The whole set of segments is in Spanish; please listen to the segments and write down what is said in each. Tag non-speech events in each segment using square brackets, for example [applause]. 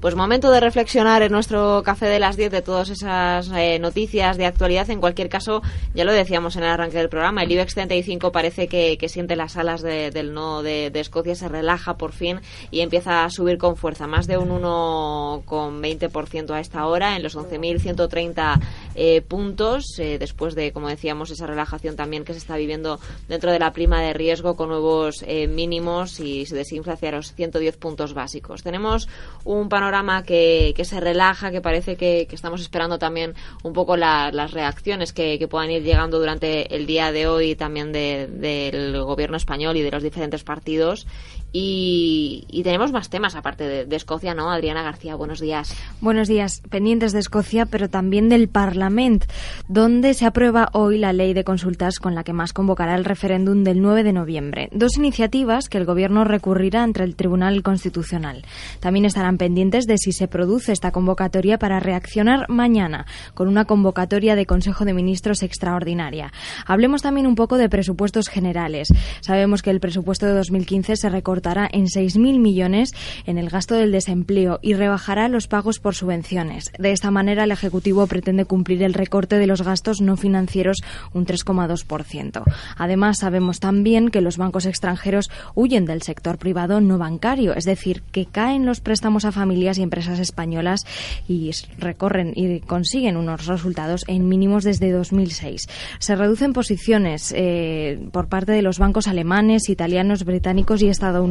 Pues momento de reflexionar en nuestro café de las 10 de todas esas eh, noticias de actualidad. En cualquier caso, ya lo decíamos en el arranque del programa, el IBEX 35 parece que, siente las alas del no de, Escocia, se relaja por fin y empieza a subir con fuerza. Más de un 1,20% a esta hora, en los 11.130 eh, puntos, eh, después de, como decíamos, esa relajación también que se está viviendo dentro de la prima de riesgo con nuevos mínimos y se desinfla hacia los 110 puntos básicos. Tenemos un panorama que, que se relaja, que parece que, estamos esperando también un poco las reacciones que, puedan ir llegando durante el día de hoy también del gobierno español y de los diferentes partidos y, tenemos más temas aparte de, Escocia, ¿no? Adriana García, buenos días. Buenos días. Pendientes de Escocia, pero también del Parlamento, donde se aprueba hoy la ley de consultas con la que más convocará el referéndum del 9 de noviembre. Dos iniciativas que el Gobierno recurrirá ante el Tribunal Constitucional. También estarán pendientes de si se produce esta convocatoria para reaccionar mañana con una convocatoria de Consejo de Ministros extraordinaria. Hablemos también un poco de presupuestos generales. Sabemos que el presupuesto de 2015 se recorta en 6.000 millones en el gasto del desempleo y rebajará los pagos por subvenciones. De esta manera, el Ejecutivo pretende cumplir el recorte de los gastos no financieros un 3,2%. Además, sabemos también que los bancos extranjeros huyen del sector privado no bancario, es decir, que caen los préstamos a familias y empresas españolas y recorren y consiguen unos resultados en mínimos desde 2006. Se reducen posiciones eh, por parte de los bancos alemanes, italianos, británicos y estadounidenses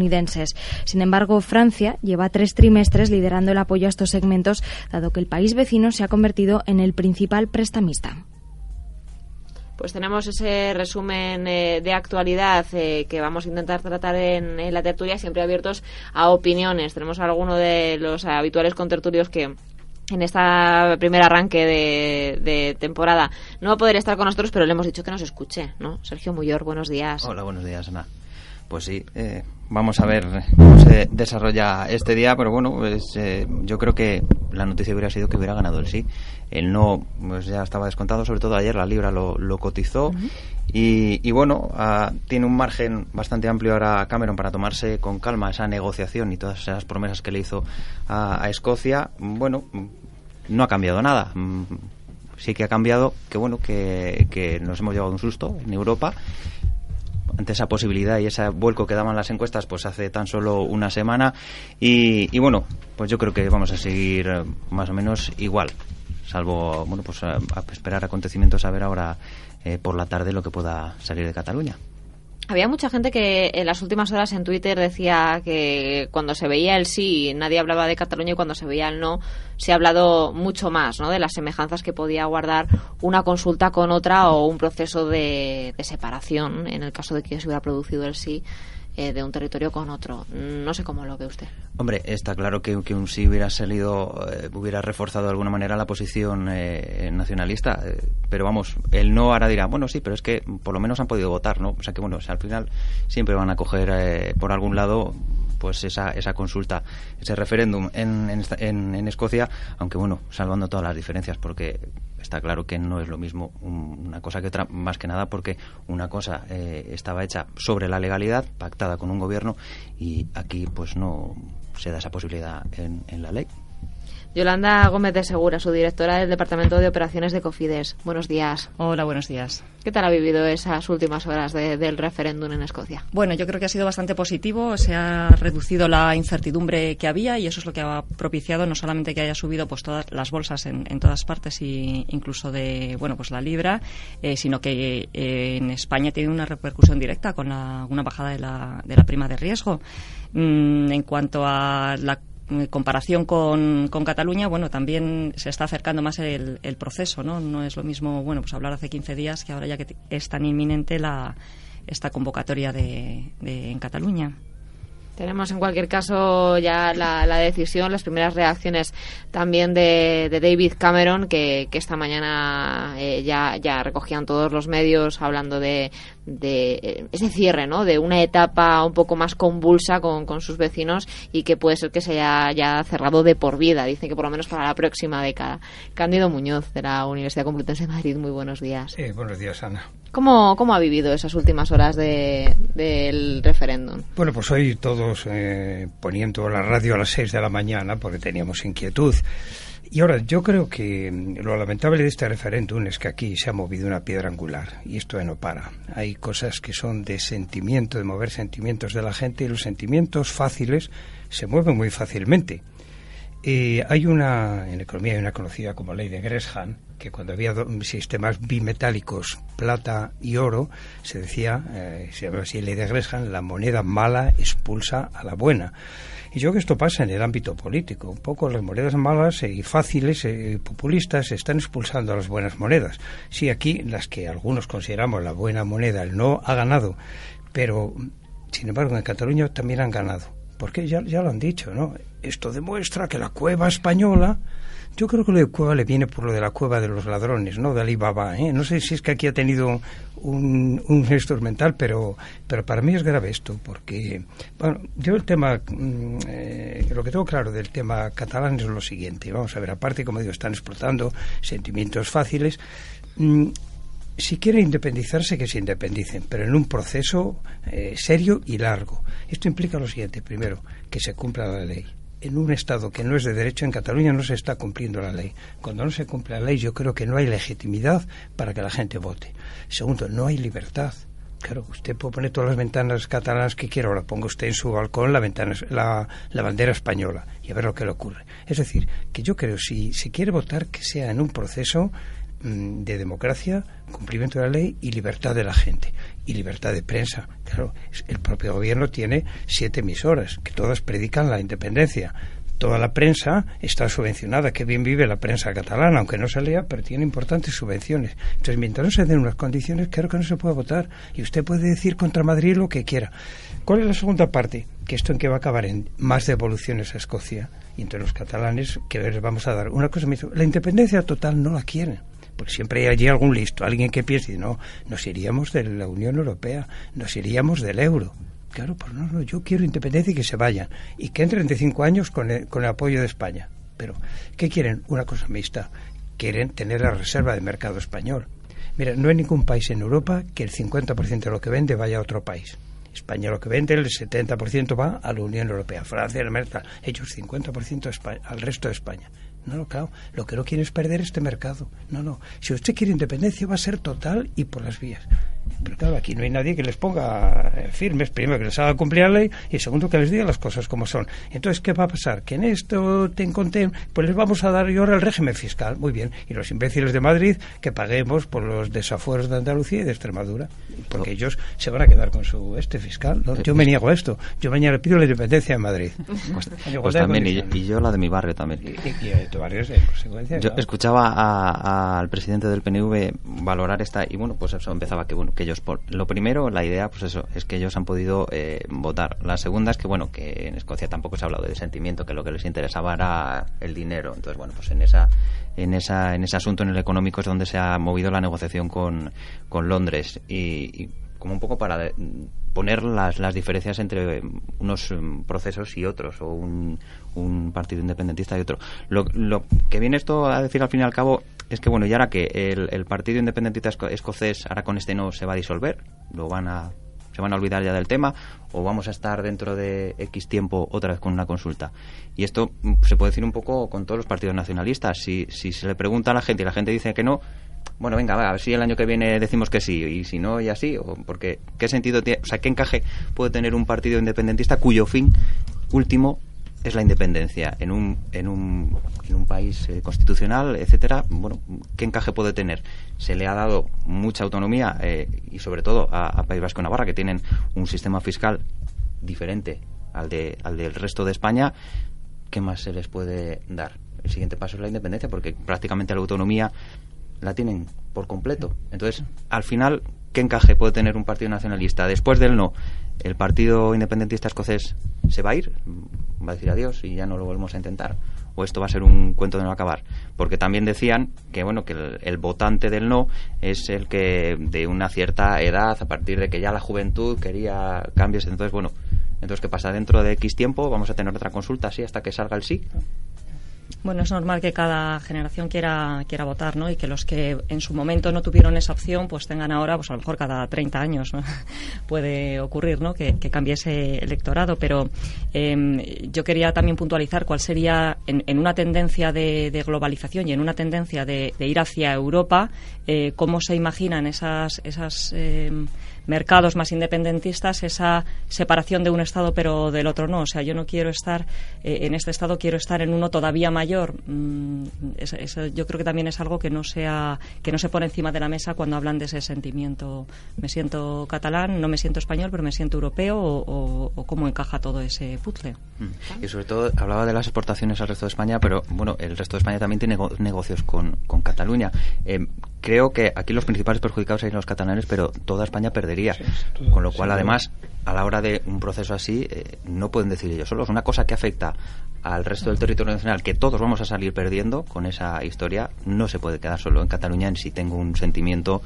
sin embargo, Francia lleva tres trimestres liderando el apoyo a estos segmentos, dado que el país vecino se ha convertido en el principal prestamista. Pues tenemos ese resumen eh, de actualidad eh, que vamos a intentar tratar en, la tertulia, siempre abiertos a opiniones. Tenemos alguno de los habituales contertulios que en este primer arranque de, de, temporada no va a poder estar con nosotros, pero le hemos dicho que nos escuche, ¿no? Sergio Muyor, buenos días. Hola, buenos días, Ana. Pues sí, eh, vamos a ver cómo se desarrolla este día, pero bueno, pues, eh, yo creo que la noticia hubiera sido que hubiera ganado el sí. El no, pues ya estaba descontado, sobre todo ayer la libra lo, cotizó y, bueno, ah, tiene un margen bastante amplio ahora Cameron para tomarse con calma esa negociación y todas esas promesas que le hizo a, a Escocia. Bueno, no ha cambiado nada. Mm, sí que ha cambiado que bueno que, que nos hemos llevado un susto en Europa ante esa posibilidad y ese vuelco que daban las encuestas pues hace tan solo una semana. Y, bueno pues yo creo que vamos a seguir eh, más o menos igual salvo bueno pues a, esperar acontecimientos a ver ahora eh, por la tarde lo que pueda salir de Cataluña había mucha gente que en las últimas horas en Twitter decía que cuando se veía el sí nadie hablaba de Cataluña y cuando se veía el no se ha hablado mucho más ¿no? de las semejanzas que podía guardar una consulta con otra o un proceso de, de separación en el caso de que se hubiera producido el sí eh, de un territorio con otro. No sé cómo lo ve usted. Hombre, está claro que, que un sí hubiera salido, eh, hubiera reforzado de alguna manera la posición eh, nacionalista, pero vamos, el no ahora dirá, bueno, sí, pero es que por lo menos han podido votar, ¿no? O sea que, bueno, al final siempre van a coger por algún lado pues esa, esa consulta, ese referéndum en, en, en, Escocia, aunque bueno, salvando todas las diferencias, porque está claro que no es lo mismo una cosa que otra, más que nada porque una cosa eh, estaba hecha sobre la legalidad, pactada con un gobierno, y aquí pues no se da esa posibilidad en, en la ley. Yolanda Gómez de Segura, su directora del Departamento de Operaciones de Cofides. Buenos días. Hola, buenos días. ¿Qué tal ha vivido esas últimas horas del referéndum en Escocia? Bueno, yo creo que ha sido bastante positivo. Se ha reducido la incertidumbre que había y eso es lo que ha propiciado no solamente que haya subido pues todas las bolsas en, todas partes y incluso de bueno pues la libra, eh, sino que eh, en España tiene una repercusión directa con la, una bajada de la, de la prima de riesgo. Mm, en cuanto a la en comparación con, con, Cataluña, bueno, también se está acercando más el, proceso, ¿no? No es lo mismo, bueno, pues hablar hace 15 días que ahora ya que es tan inminente la, esta convocatoria de, de en Cataluña. Tenemos en cualquier caso ya la, decisión, las primeras reacciones también de, David Cameron, que, esta mañana eh, ya, ya recogían todos los medios hablando de, de eh, ese cierre, ¿no? De una etapa un poco más convulsa con, con sus vecinos y que puede ser que se haya cerrado de por vida. Dice que por lo menos para la próxima década. Cándido Muñoz, de la Universidad Complutense de Madrid. Muy buenos días. Eh, buenos días, Ana. ¿Cómo, ¿Cómo, ha vivido esas últimas horas de, del referéndum? Bueno, pues hoy eh, poniendo la radio a las 6 de la mañana porque teníamos inquietud. Y ahora, yo creo que mm, lo lamentable de este referéndum es que aquí se ha movido una piedra angular y esto no para. Hay cosas que son de sentimiento, de mover sentimientos de la gente y los sentimientos fáciles se mueven muy fácilmente. Eh, hay una, en economía hay una conocida como ley de Gresham, que cuando había sistemas bimetálicos, plata y oro, se decía, eh, se llama así ley de Gresham, la moneda mala expulsa a la buena. Y yo creo que esto pasa en el ámbito político. Un poco las monedas malas y fáciles, y populistas, están expulsando a las buenas monedas. Sí, aquí las que algunos consideramos la buena moneda, el no ha ganado, pero sin embargo en Cataluña también han ganado porque ya, ya lo han dicho, ¿no? Esto demuestra que la cueva española, yo creo que lo de cueva le viene por lo de la cueva de los ladrones, ¿no? De Alibaba, ¿eh? No sé si es que aquí ha tenido un, un gesto mental, pero, pero para mí es grave esto, porque, bueno, yo el tema, mm, eh, lo que tengo claro del tema catalán es lo siguiente, vamos a ver, aparte, como digo, están explotando sentimientos fáciles, mm, si quieren independizarse, que se independicen, pero en un proceso eh, serio y largo. Esto implica lo siguiente, primero, que se cumpla la ley. En un Estado que no es de derecho, en Cataluña no se está cumpliendo la ley. Cuando no se cumple la ley, yo creo que no hay legitimidad para que la gente vote. Segundo, no hay libertad. Claro, usted puede poner todas las ventanas catalanas que quiera, ahora ponga usted en su balcón la, ventana, la, la, bandera española y a ver lo que le ocurre. Es decir, que yo creo, si se quiere votar, que sea en un proceso Mm, de democracia, cumplimiento de la ley y libertad de la gente. Y libertad de prensa. Claro, el propio gobierno tiene siete emisoras que todas predican la independencia. Toda la prensa está subvencionada. Que bien vive la prensa catalana, aunque no se lea, pero tiene importantes subvenciones. Entonces, mientras no se den unas condiciones, claro que no se puede votar. Y usted puede decir contra Madrid lo que quiera. ¿Cuál es la segunda parte? Que esto en qué va a acabar en más devoluciones a Escocia. Y entre los catalanes, que les vamos a dar? Una cosa me dice, la independencia total no la quieren porque siempre hay allí algún listo, alguien que piense, no, nos iríamos de la Unión Europea, nos iríamos del euro. Claro, pues no, no, yo quiero independencia y que se vayan, y que entren de cinco años con el, con el apoyo de España. Pero, ¿qué quieren? Una cosa mixta. Quieren tener la reserva de mercado español. Mira, no hay ningún país en Europa que el 50% de lo que vende vaya a otro país. España lo que vende, el 70% va a la Unión Europea. Francia, América, ellos 50% al resto de España. No, no, claro, lo que no quiere es perder este mercado. No, no. Si usted quiere independencia, va a ser total y por las vías. Pero claro, aquí no hay nadie que les ponga eh, firmes, primero que les haga cumplir la ley y segundo que les diga las cosas como son. Entonces, ¿qué va a pasar? Que en esto te encontré, pues les vamos a dar y ahora el régimen fiscal. Muy bien. Y los imbéciles de Madrid que paguemos por los desafueros de Andalucía y de Extremadura. Porque ellos se van a quedar con su este fiscal. Yo me niego a esto. Yo mañana pido la independencia en Madrid. Pues, pues también, y yo, la de mi barrio también. Y, tu barrio en consecuencia. Yo escuchaba al presidente del PNV valorar esta, y bueno, pues eso empezaba que bueno que ellos, lo primero, la idea, pues eso, es que ellos han podido eh, votar. La segunda es que, bueno, que en Escocia tampoco se ha hablado de sentimiento, que lo que les interesaba era el dinero. Entonces, bueno, pues en esa en, esa, en ese asunto, en el económico, es donde se ha movido la negociación con, con Londres. y, como un poco para poner las, las diferencias entre unos mm, procesos y otros, o un, un partido independentista y otro. Lo, lo, que viene esto a decir al fin y al cabo es que, bueno, y ahora que el, el partido independentista escocés, ahora con este no se va a disolver, lo van a se van a olvidar ya del tema o vamos a estar dentro de X tiempo otra vez con una consulta. Y esto mm, se puede decir un poco con todos los partidos nacionalistas. Si, si se le pregunta a la gente y la gente dice que no, bueno, venga, va, a ver si el año que viene decimos que sí, y si no, y así, o porque, ¿qué sentido tiene, o sea, qué encaje puede tener un partido independentista cuyo fin último es la independencia en un, en un, en un país eh, constitucional, etcétera, bueno, ¿qué encaje puede tener? Se le ha dado mucha autonomía eh, y sobre todo a, País Vasco y Navarra, que tienen un sistema fiscal diferente al, de, al del resto de España, ¿qué más se les puede dar? El siguiente paso es la independencia, porque prácticamente la autonomía la tienen por completo. Entonces, al final, ¿qué encaje puede tener un partido nacionalista? Después del no, ¿el partido independentista escocés se va a ir? ¿Va a decir adiós y ya no lo volvemos a intentar? ¿O esto va a ser un cuento de no acabar? Porque también decían que, bueno, que el, votante del no es el que de una cierta edad, a partir de que ya la juventud quería cambios. Entonces, bueno, entonces, ¿qué pasa? Dentro de X tiempo vamos a tener otra consulta así hasta que salga el sí. Bueno, es normal que cada generación quiera, quiera votar, ¿no? Y que los que en su momento no tuvieron esa opción, pues tengan ahora, pues a lo mejor cada 30 años [laughs] puede ocurrir, ¿no? Que, cambie ese electorado. Pero em, yo quería también puntualizar cuál sería, en, una tendencia de, globalización y en una tendencia de, ir hacia Europa, eh, cómo se imaginan esas, esas em, mercados más independentistas esa separación de un Estado pero del otro no. O sea, yo no quiero estar eh, en este Estado, quiero estar en uno todavía mayor. Mm, yo creo que también es algo que no, sea, que no se pone encima de la mesa cuando hablan de ese sentimiento. Me siento catalán, no me siento español, pero me siento europeo o, cómo encaja todo ese puzzle. Mm. Y sobre todo hablaba de las exportaciones al resto de España, pero bueno, el resto de España también tiene negocios con, con Cataluña. Eh, creo que aquí los principales perjudicados serían los catalanes, pero toda España perdería. Con lo cual, además, a la hora de un proceso así, eh, no pueden decir ellos solos. Una cosa que afecta al resto del territorio nacional, que todos vamos a salir perdiendo con esa historia, no se puede quedar solo en Cataluña en si tengo un sentimiento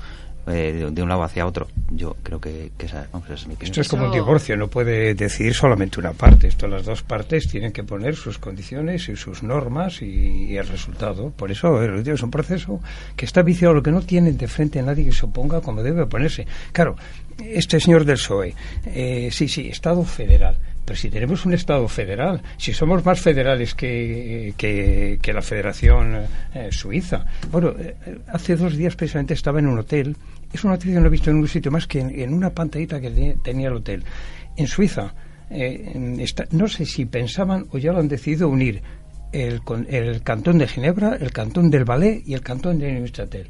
eh, de, un lado hacia otro. Yo creo que, esa, es mi Esto es como un divorcio, no puede decidir solamente una parte. Esto las dos partes tienen que poner sus condiciones y sus normas y, el resultado. Por eso es un proceso que está viciado, lo que no tienen de frente a nadie que se oponga como debe ponerse. Claro, este señor del PSOE, eh, sí, sí, Estado federal. Pero si tenemos un Estado federal, si somos más federales que, que, la Federación eh, Suiza. Bueno, eh, hace dos días precisamente estaba en un hotel. Es una noticia que no he visto en un sitio más que en, una pantallita que tenía el hotel. En Suiza, no sé si pensaban o ya lo han decidido unir el, el cantón de Ginebra, el cantón del Valais y el cantón de Neuchâtel.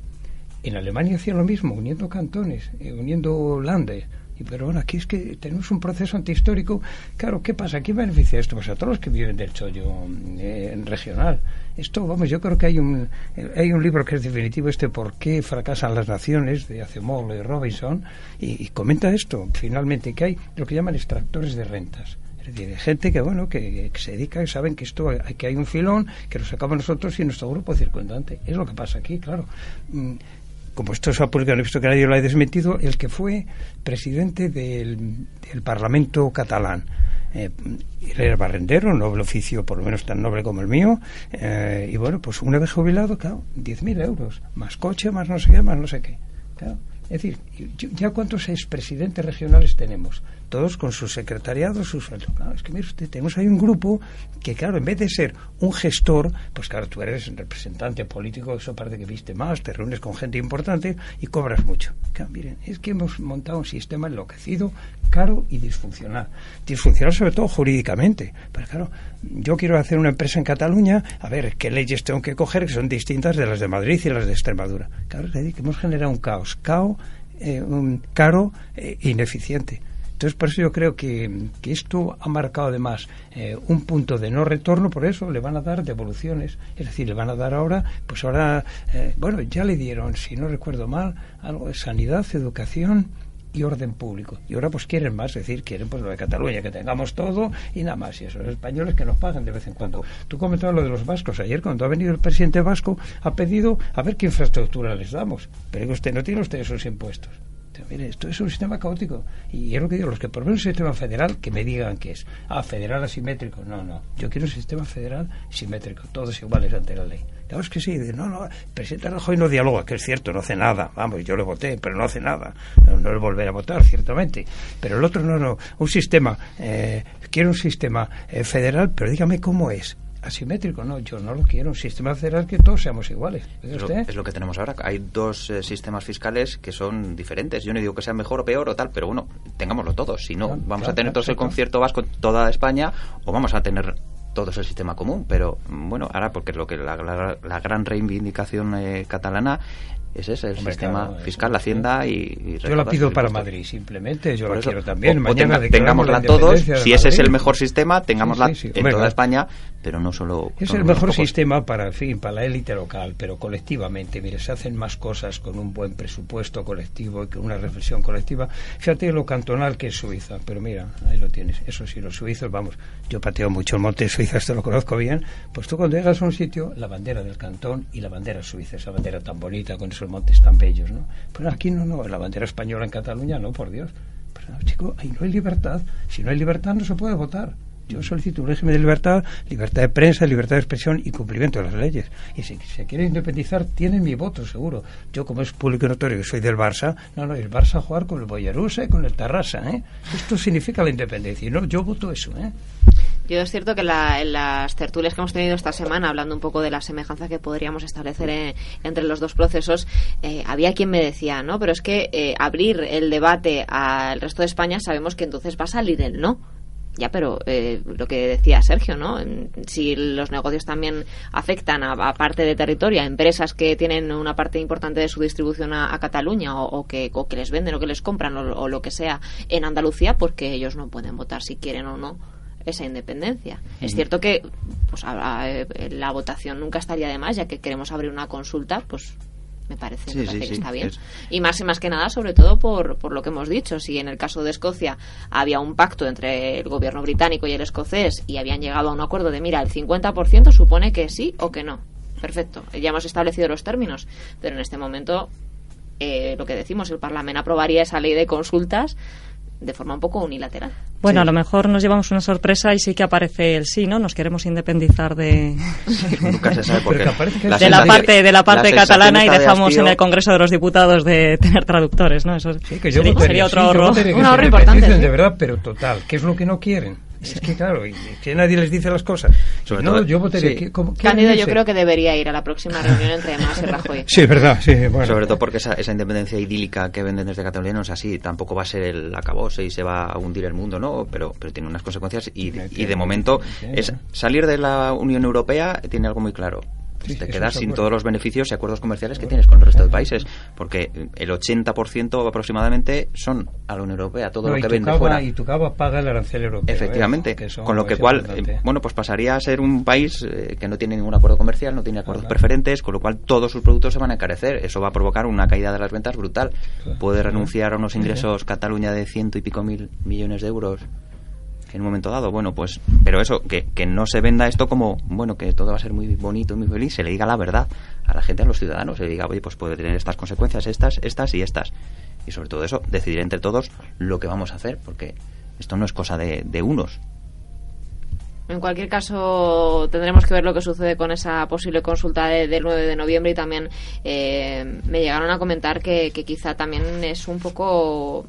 En Alemania hacía lo mismo, uniendo cantones, eh, uniendo landes. Pero bueno, aquí es que tenemos un proceso antihistórico. Claro, ¿qué pasa? ¿Quién beneficia esto? Pues a todos los que viven del chollo eh, regional. Esto, vamos, yo creo que hay un, eh, hay un libro que es definitivo, este ¿Por qué fracasan las naciones? de Acemoglu y Robinson, y, comenta esto, finalmente, que hay lo que llaman extractores de rentas. Es decir, gente que, bueno, que, se dedica y saben que esto que hay un filón, que lo sacamos nosotros y nuestro grupo circundante. Es lo que pasa aquí, claro. Como esto se ha publicado, no he visto que nadie lo haya desmentido, el que fue presidente del, Parlamento catalán. Eh, era barrendero, noble oficio, por lo menos tan noble como el mío, eh, y bueno, pues una vez jubilado, claro, 10.000 euros, más coche, más no sé qué, más no sé qué. Claro. Es decir, ¿ya cuántos expresidentes regionales tenemos? Todos con sus Claro, es que mire usted, tenemos ahí un grupo que, claro, en vez de ser un gestor, pues claro, tú eres representante político, eso parece que viste más, te reúnes con gente importante y cobras mucho. Claro, miren, es que hemos montado un sistema enloquecido, caro y disfuncional. Disfuncional sobre todo jurídicamente. Pero claro, yo quiero hacer una empresa en Cataluña, a ver, ¿qué leyes tengo que coger que son distintas de las de Madrid y las de Extremadura? Claro, es decir, que hemos generado un caos, caos, eh, caro e ineficiente. Entonces, por eso yo creo que, esto ha marcado además eh, un punto de no retorno, por eso le van a dar devoluciones. Es decir, le van a dar ahora, pues ahora, eh, bueno, ya le dieron, si no recuerdo mal, algo de sanidad, educación y orden público. Y ahora pues quieren más, es decir, quieren pues lo de Cataluña, que tengamos todo y nada más. Y eso, los españoles que nos pagan de vez en cuando. Tú comentabas lo de los vascos. Ayer cuando ha venido el presidente vasco ha pedido a ver qué infraestructura les damos. Pero que usted no tiene usted esos impuestos. Mire, esto es un sistema caótico. Y es lo que digo, los que proponen un sistema federal, que me digan que es, ah, federal asimétrico. No, no. Yo quiero un sistema federal simétrico, todos iguales ante la ley. Claro, es que sí, no, no, presidente Rajoy no dialoga, que es cierto, no hace nada. Vamos, yo le voté, pero no hace nada. No, no le volveré a votar, ciertamente. Pero el otro no, no. Un sistema, eh, quiero un sistema eh, federal, pero dígame cómo es asimétrico, no, yo no lo quiero, un sistema federal que todos seamos iguales. Es lo, es lo, que tenemos ahora. Hay dos eh, sistemas fiscales que son diferentes. Yo no digo que sea mejor o peor o tal, pero bueno, tengámoslo todos. Si no, Claro, vamos claro, a tener claro, todos el concierto vasco en toda España o vamos a tener todos el sistema común. Pero mm, bueno, ahora porque lo que la, la- la gran reivindicación eh, catalana es ese, el Hombre, sistema claro, fiscal, la hacienda y, y Yo la pido para. Madrid, simplemente. Yo Por la eso, quiero también. o- Mañana tenga- tengámosla todos. Si ese es el mejor sistema, tengámosla Sí, sí, sí. en Hombre, toda claro. España, pero no solo. Es el mejor pocos. sistema para, en fin, para la élite local, pero colectivamente. Mire, se hacen más cosas con un buen presupuesto colectivo y con una reflexión colectiva. Fíjate lo cantonal que es Suiza, pero mira, ahí lo tienes. Eso sí, los suizos, vamos, yo pateo mucho el monte Suiza, esto lo conozco bien. Pues tú cuando llegas a un sitio, la bandera del cantón y la bandera suiza, esa bandera tan bonita con esos montes tan bellos, ¿no? Pero aquí no, no, la bandera española en Cataluña, no, por Dios. Pero no, chico, ahí no hay libertad. Si no hay libertad, no se puede votar. Yo solicito un régimen de libertad, libertad de prensa, libertad de expresión y cumplimiento de las leyes. Y si se quiere independizar, tienen mi voto, seguro. Yo, como es público y notorio que soy del Barça, no, no, el Barça a jugar con el Boyarusa y con el Tarrasa, ¿eh? Esto significa la independencia. Y no, yo voto eso, ¿eh? Yo es cierto que la- en las tertulias que hemos tenido esta semana, hablando un poco de la semejanza que podríamos establecer en- entre los dos procesos, eh, había quien me decía, ¿no? Pero es que eh, abrir el debate al resto de España sabemos que entonces va a salir el no. Ya, pero eh, lo que decía Sergio, ¿no? Si los negocios también afectan a, parte de territorio, a empresas que tienen una parte importante de su distribución a, a Cataluña o, o que, o que les venden o que les compran o, o lo que sea en Andalucía, porque ellos no pueden votar si quieren o no esa independencia. Es cierto que pues eh, la votación nunca estaría de más, ya que queremos abrir una consulta, pues me parece, Sí, me sí, parece que sí, está bien. es- Y más y más que nada, sobre todo por, por lo que hemos dicho. Si en el caso de Escocia había un pacto entre el gobierno británico y el escocés y habían llegado a un acuerdo de, mira, el 50% supone que sí o que no. Perfecto, ya hemos establecido los términos, pero en este momento eh, lo que decimos, el Parlamento aprobaría esa ley de consultas de forma un poco unilateral. Bueno, a lo mejor nos llevamos una sorpresa y sí que aparece el sí, ¿no? Nos queremos independizar de, [laughs] Nunca se sabe por Pero qué. que aparece que La de la parte de la parte catalana y de dejamos en el Congreso de los Diputados de [laughs] tener traductores, ¿no? Eso Sí, que yo sería, votaría, sería otro sí, yo que Un independicen importante, de sí. verdad, pero total. ¿Qué es lo que no quieren? Es que claro, y que nadie les dice las cosas. Sobre no, todo- yo votaría sí. que... como- ¿quieren Cándido yo creo que debería ir a la próxima reunión entre Mas y Rajoy. [laughs] Sí, es verdad, sí, bueno. Sobre todo porque esa, esa independencia idílica que venden desde Cataluña no es así. Tampoco va a ser el acabose y se va a hundir el mundo, ¿no? Pero, pero tiene unas consecuencias y, y de momento es salir de la Unión Europea tiene algo muy claro. Sí, te quedas sin todos los beneficios y acuerdos comerciales que tienes con el resto de países. Porque el 80% aproximadamente son a la Unión Europea, todo No, lo que vende cava- fuera. Y tu cava paga el arancel europeo. Efectivamente, ¿eh? Eso con lo que cual, importante. eh, bueno, pues pasaría a ser un país eh, que no tiene ningún acuerdo comercial, no tiene acuerdos preferentes, con lo cual todos sus productos se van a encarecer. Eso va a provocar una caída de las ventas brutal. Claro. Puede renunciar a unos ingresos Cataluña de ciento y pico mil millones de euros en un momento dado. Bueno, pues, pero eso, que, que no se venda esto como, bueno, que todo va a ser muy bonito y muy feliz, se le diga la verdad a la gente, a los ciudadanos, se le diga, oye, pues puede tener estas consecuencias, estas, estas y estas. Y sobre todo eso, decidir entre todos lo que vamos a hacer, porque esto no es cosa de, unos, En cualquier caso, tendremos que ver lo que sucede con esa posible consulta de- del 9 de noviembre y también eh, me llegaron a comentar que quizá también es un poco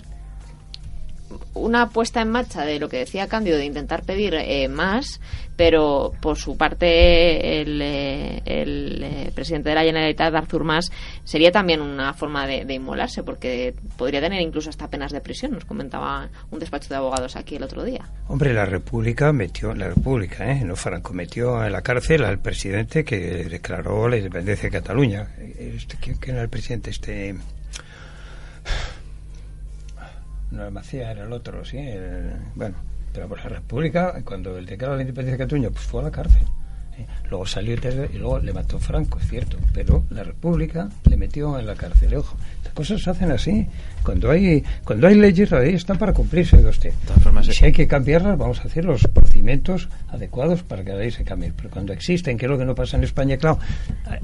una puesta en marcha de lo que decía Cándido de intentar pedir eh, más, pero por su parte el, eh, eh, presidente de la Generalitat, Artur Mas, sería también una forma de, inmolarse porque podría tener incluso hasta penas de prisión, nos comentaba un despacho de abogados aquí el otro día. Hombre, la República metió, la República, ¿eh? no Franco, metió en la cárcel al presidente que declaró la independencia de Cataluña. Este, ¿quién, quién era el presidente? Este. No era Macía, era el otro, sí. el- bueno, pero por la República, cuando él declaró la independencia de Cataluña, pues fue a la cárcel. Luego salió y luego le mató Franco, es cierto, pero la República le metió en la cárcel. Ojo, las cosas se hacen así. Cuando hay cuando hay leyes, las leyes están para cumplirse, oiga usted. formas, si hay que cambiarlas, vamos a hacer los procedimientos procedimientos adecuados para que la ley se cambie. Pero cuando existen, que es lo que no pasa en España, claro,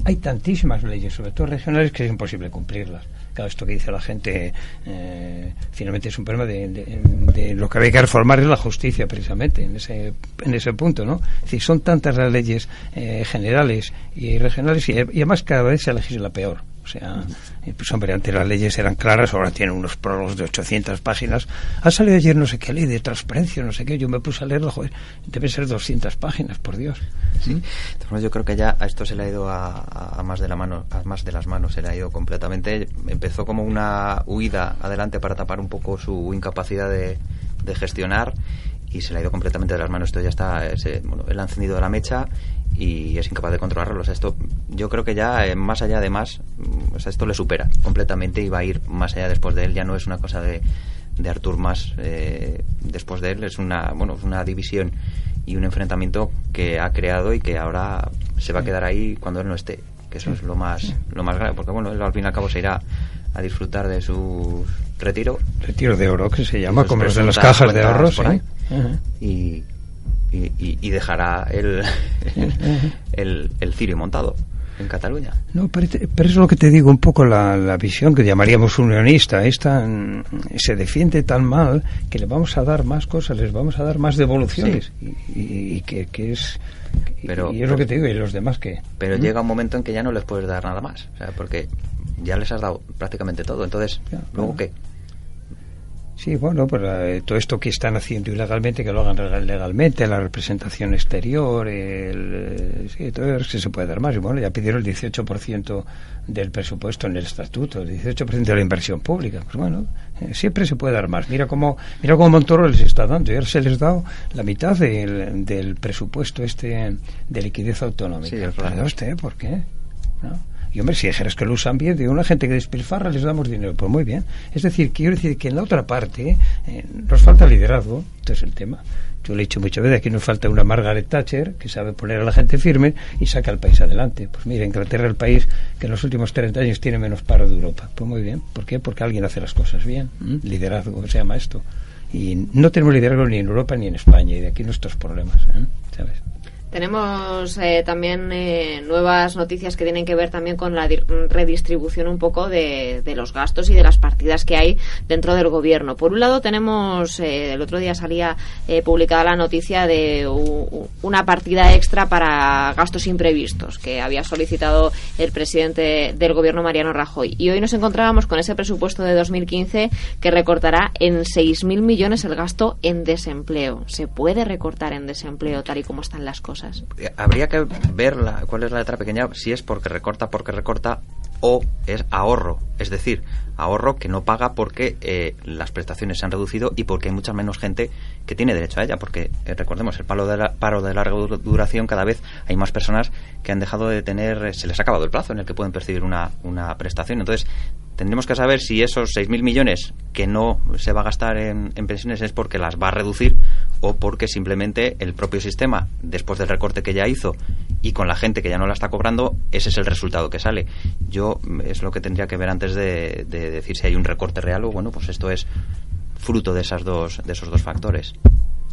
hay tantísimas leyes, sobre todo regionales, que es imposible cumplirlas. Claro, esto que dice la gente, eh, finalmente es un problema de, lo que hay que reformar es la justicia, precisamente, en ese, en ese punto, ¿no? Es son tantas las leyes eh, generales y regionales y, y además cada vez se legisla peor. Sea, pues hombre, antes las leyes eran claras, ahora tienen unos prólogos de 800 páginas. Ha salido ayer no sé qué ley de transparencia, no sé qué. Yo me puse a leerlo, joder, debe ser 200 páginas, por Dios. Sí, yo creo que ya a esto se le ha ido a, más de la mano, a más de las manos, se le ha ido completamente. Empezó como una huida adelante para tapar un poco su incapacidad de, gestionar y se le ha ido completamente de las manos. Esto ya está, bueno, él ha encendido la mecha y es incapaz de controlarlo. esto yo creo que ya eh, más allá de más, mm, esto le supera completamente y va a ir más allá después de él. Ya no es una cosa de, de Artur más eh, después de él, es una, bueno, una división y un enfrentamiento que ha creado y que ahora se va a quedar ahí cuando él no esté. Que eso es lo más, lo más grave, porque bueno, él al fin y al cabo se irá a disfrutar de su retiro. Retiro de oro, que se llama, como los de las cajas de ahorros. Y y, dejará el, [laughs] el, el, cirio montado en Cataluña. No, pero, eso es lo que te digo, un poco la, visión que llamaríamos unionista. Esta mm, se defiende tan mal que le vamos a dar más cosas, les vamos a dar más devoluciones. Y, que, es. Pero, y es lo que te digo, y los demás que. Pero ¿Mm? llega un momento en que ya no les puedes dar nada más. O sea, porque ya les has dado prácticamente todo. Entonces, ¿luego qué? Sí, bueno, pues eh, todo esto que están haciendo ilegalmente, que lo hagan legalmente, la representación exterior, el, eh, sí, todo eso se puede dar más. Y bueno, ya pidieron el 18% del presupuesto en el estatuto, el 18% de la inversión pública. Pues bueno, eh, siempre se puede dar más. Mira cómo, mira cómo Montoro les está dando. Ya se les ha dado la mitad del, del presupuesto este de liquidez autonómica. Sí, claro. usted, ¿por qué? ¿No? Y hombre, si dijeras que lo usan bien, de una gente que despilfarra les damos dinero, pues muy bien. Es decir, quiero decir que en la otra parte eh, nos falta liderazgo, este es el tema. Yo le he dicho muchas veces, aquí nos falta una Margaret Thatcher que sabe poner a la gente firme y saca al país adelante. Pues mira, Inglaterra es el país que en los últimos 30 años tiene menos paro de Europa. Pues muy bien. ¿Por qué? Porque alguien hace las cosas bien. Liderazgo se llama esto. Y no tenemos liderazgo ni en Europa ni en España, y de aquí nuestros problemas. ¿eh? ¿Sabes? Tenemos eh, también eh, nuevas noticias que tienen que ver también con la redistribución un poco de, los gastos y de las partidas que hay dentro del gobierno. Por un lado tenemos, eh, el otro día salía publicada la noticia de una partida extra para gastos imprevistos que había solicitado el presidente del gobierno Mariano Rajoy. Y hoy nos encontrábamos con ese presupuesto de 2015 que recortará en 6.000 millones el gasto en desempleo. ¿Se puede recortar en desempleo tal y como están las cosas? Eh, habría que ver cuál es la letra pequeña, si es porque recorta, porque recorta, o es ahorro. Es decir, ahorro que no paga porque eh, las prestaciones se han reducido y porque hay mucha menos gente que tiene derecho a ella. Porque eh, recordemos, el paro de, la, paro de larga duración, cada vez hay más personas que han dejado de tener, se les ha acabado el plazo en el que pueden percibir una, una prestación. Entonces, tendremos que saber si esos 6.000 millones que no se va a gastar en, pensiones es porque las va a reducir o porque simplemente el propio sistema, después del recorte que ya hizo y con la gente que ya no la está cobrando, ese es el resultado que sale. Yo es lo que tendría que ver antes de, de decir si hay un recorte real o bueno, pues esto es fruto de, esas dos, de esos dos factores.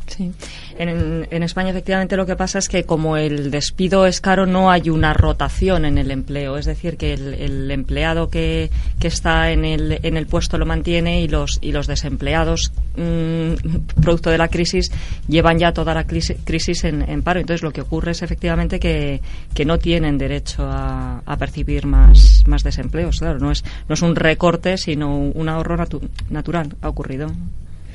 Sí. En, en, España, efectivamente, lo que pasa es que como el despido es caro, no hay una rotación en el empleo. Es decir, que el, empleado que, que, está en el, en el puesto lo mantiene y los, y los desempleados, mm, producto de la crisis, llevan ya toda la crisis, en, paro. Entonces, lo que ocurre es efectivamente que, que no tienen derecho a, a percibir más, más desempleos. Claro, no es, no es un recorte, sino un ahorro natural. Ha ocurrido.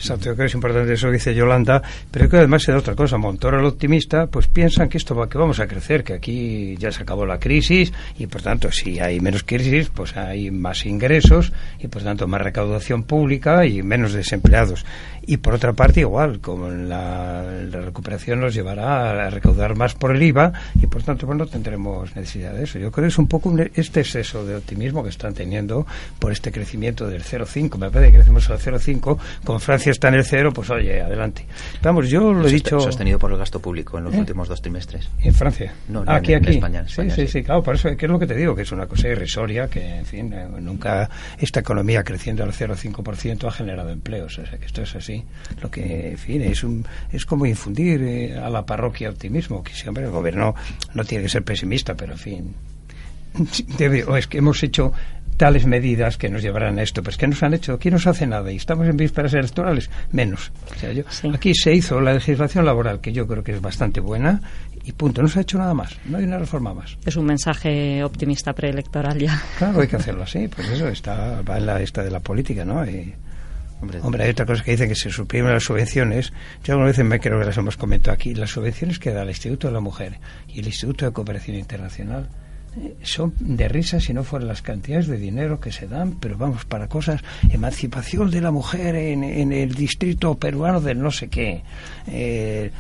Exacto, yo creo que es importante eso que dice Yolanda, pero que además se da otra cosa. Montoro, el optimista, pues piensan que esto va, que vamos a crecer, que aquí ya se acabó la crisis y por tanto si hay menos crisis, pues hay más ingresos y por tanto más recaudación pública y menos desempleados. Y por otra parte, igual, como la, recuperación nos llevará a recaudar más por el IVA y por tanto pues no tendremos necesidad de eso. Yo creo que es un poco este exceso de optimismo que están teniendo por este crecimiento del 0,5. Me parece que crecemos al 0,5 con Francia está en el cero, pues oye, adelante. Vamos, yo lo he dicho... Sostenido por el gasto público en los ¿Eh? últimos dos trimestres. ¿En Francia? No, aquí, en, aquí. España, sí, sí, sí, claro, por eso que es lo que te digo, que es una cosa irrisoria, que, en fin, eh, nunca esta economía creciendo al 0,5% ha generado empleos. O sea, que esto es así. Lo que, en fin, es, un, es como infundir eh, a la parroquia optimismo, que siempre el gobierno no tiene que ser pesimista, pero en fin, [laughs] debe, o es que hemos hecho tales medidas que nos llevarán a esto. Pues ¿qué nos han hecho? ¿Quién nos hace nada? ¿Y estamos en vísperas electorales? Menos. O sea, yo, Aquí se hizo la legislación laboral, que yo creo que es bastante buena, y punto. No se ha hecho nada más. No hay una reforma más. Es un mensaje optimista preelectoral ya. Claro, hay que hacerlo así. Pues eso está, va en la esta de la política, ¿no? hombre, hay otra cosa que dicen que se suprimen las subvenciones. Yo algunas veces me creo que las hemos comentado aquí. Las subvenciones que da el Instituto de la Mujer y el Instituto de Cooperación Internacional son de risa si no fueran las cantidades de dinero que se dan, pero vamos, para cosas, emancipación de la mujer en, en el distrito peruano del no sé qué. Eh,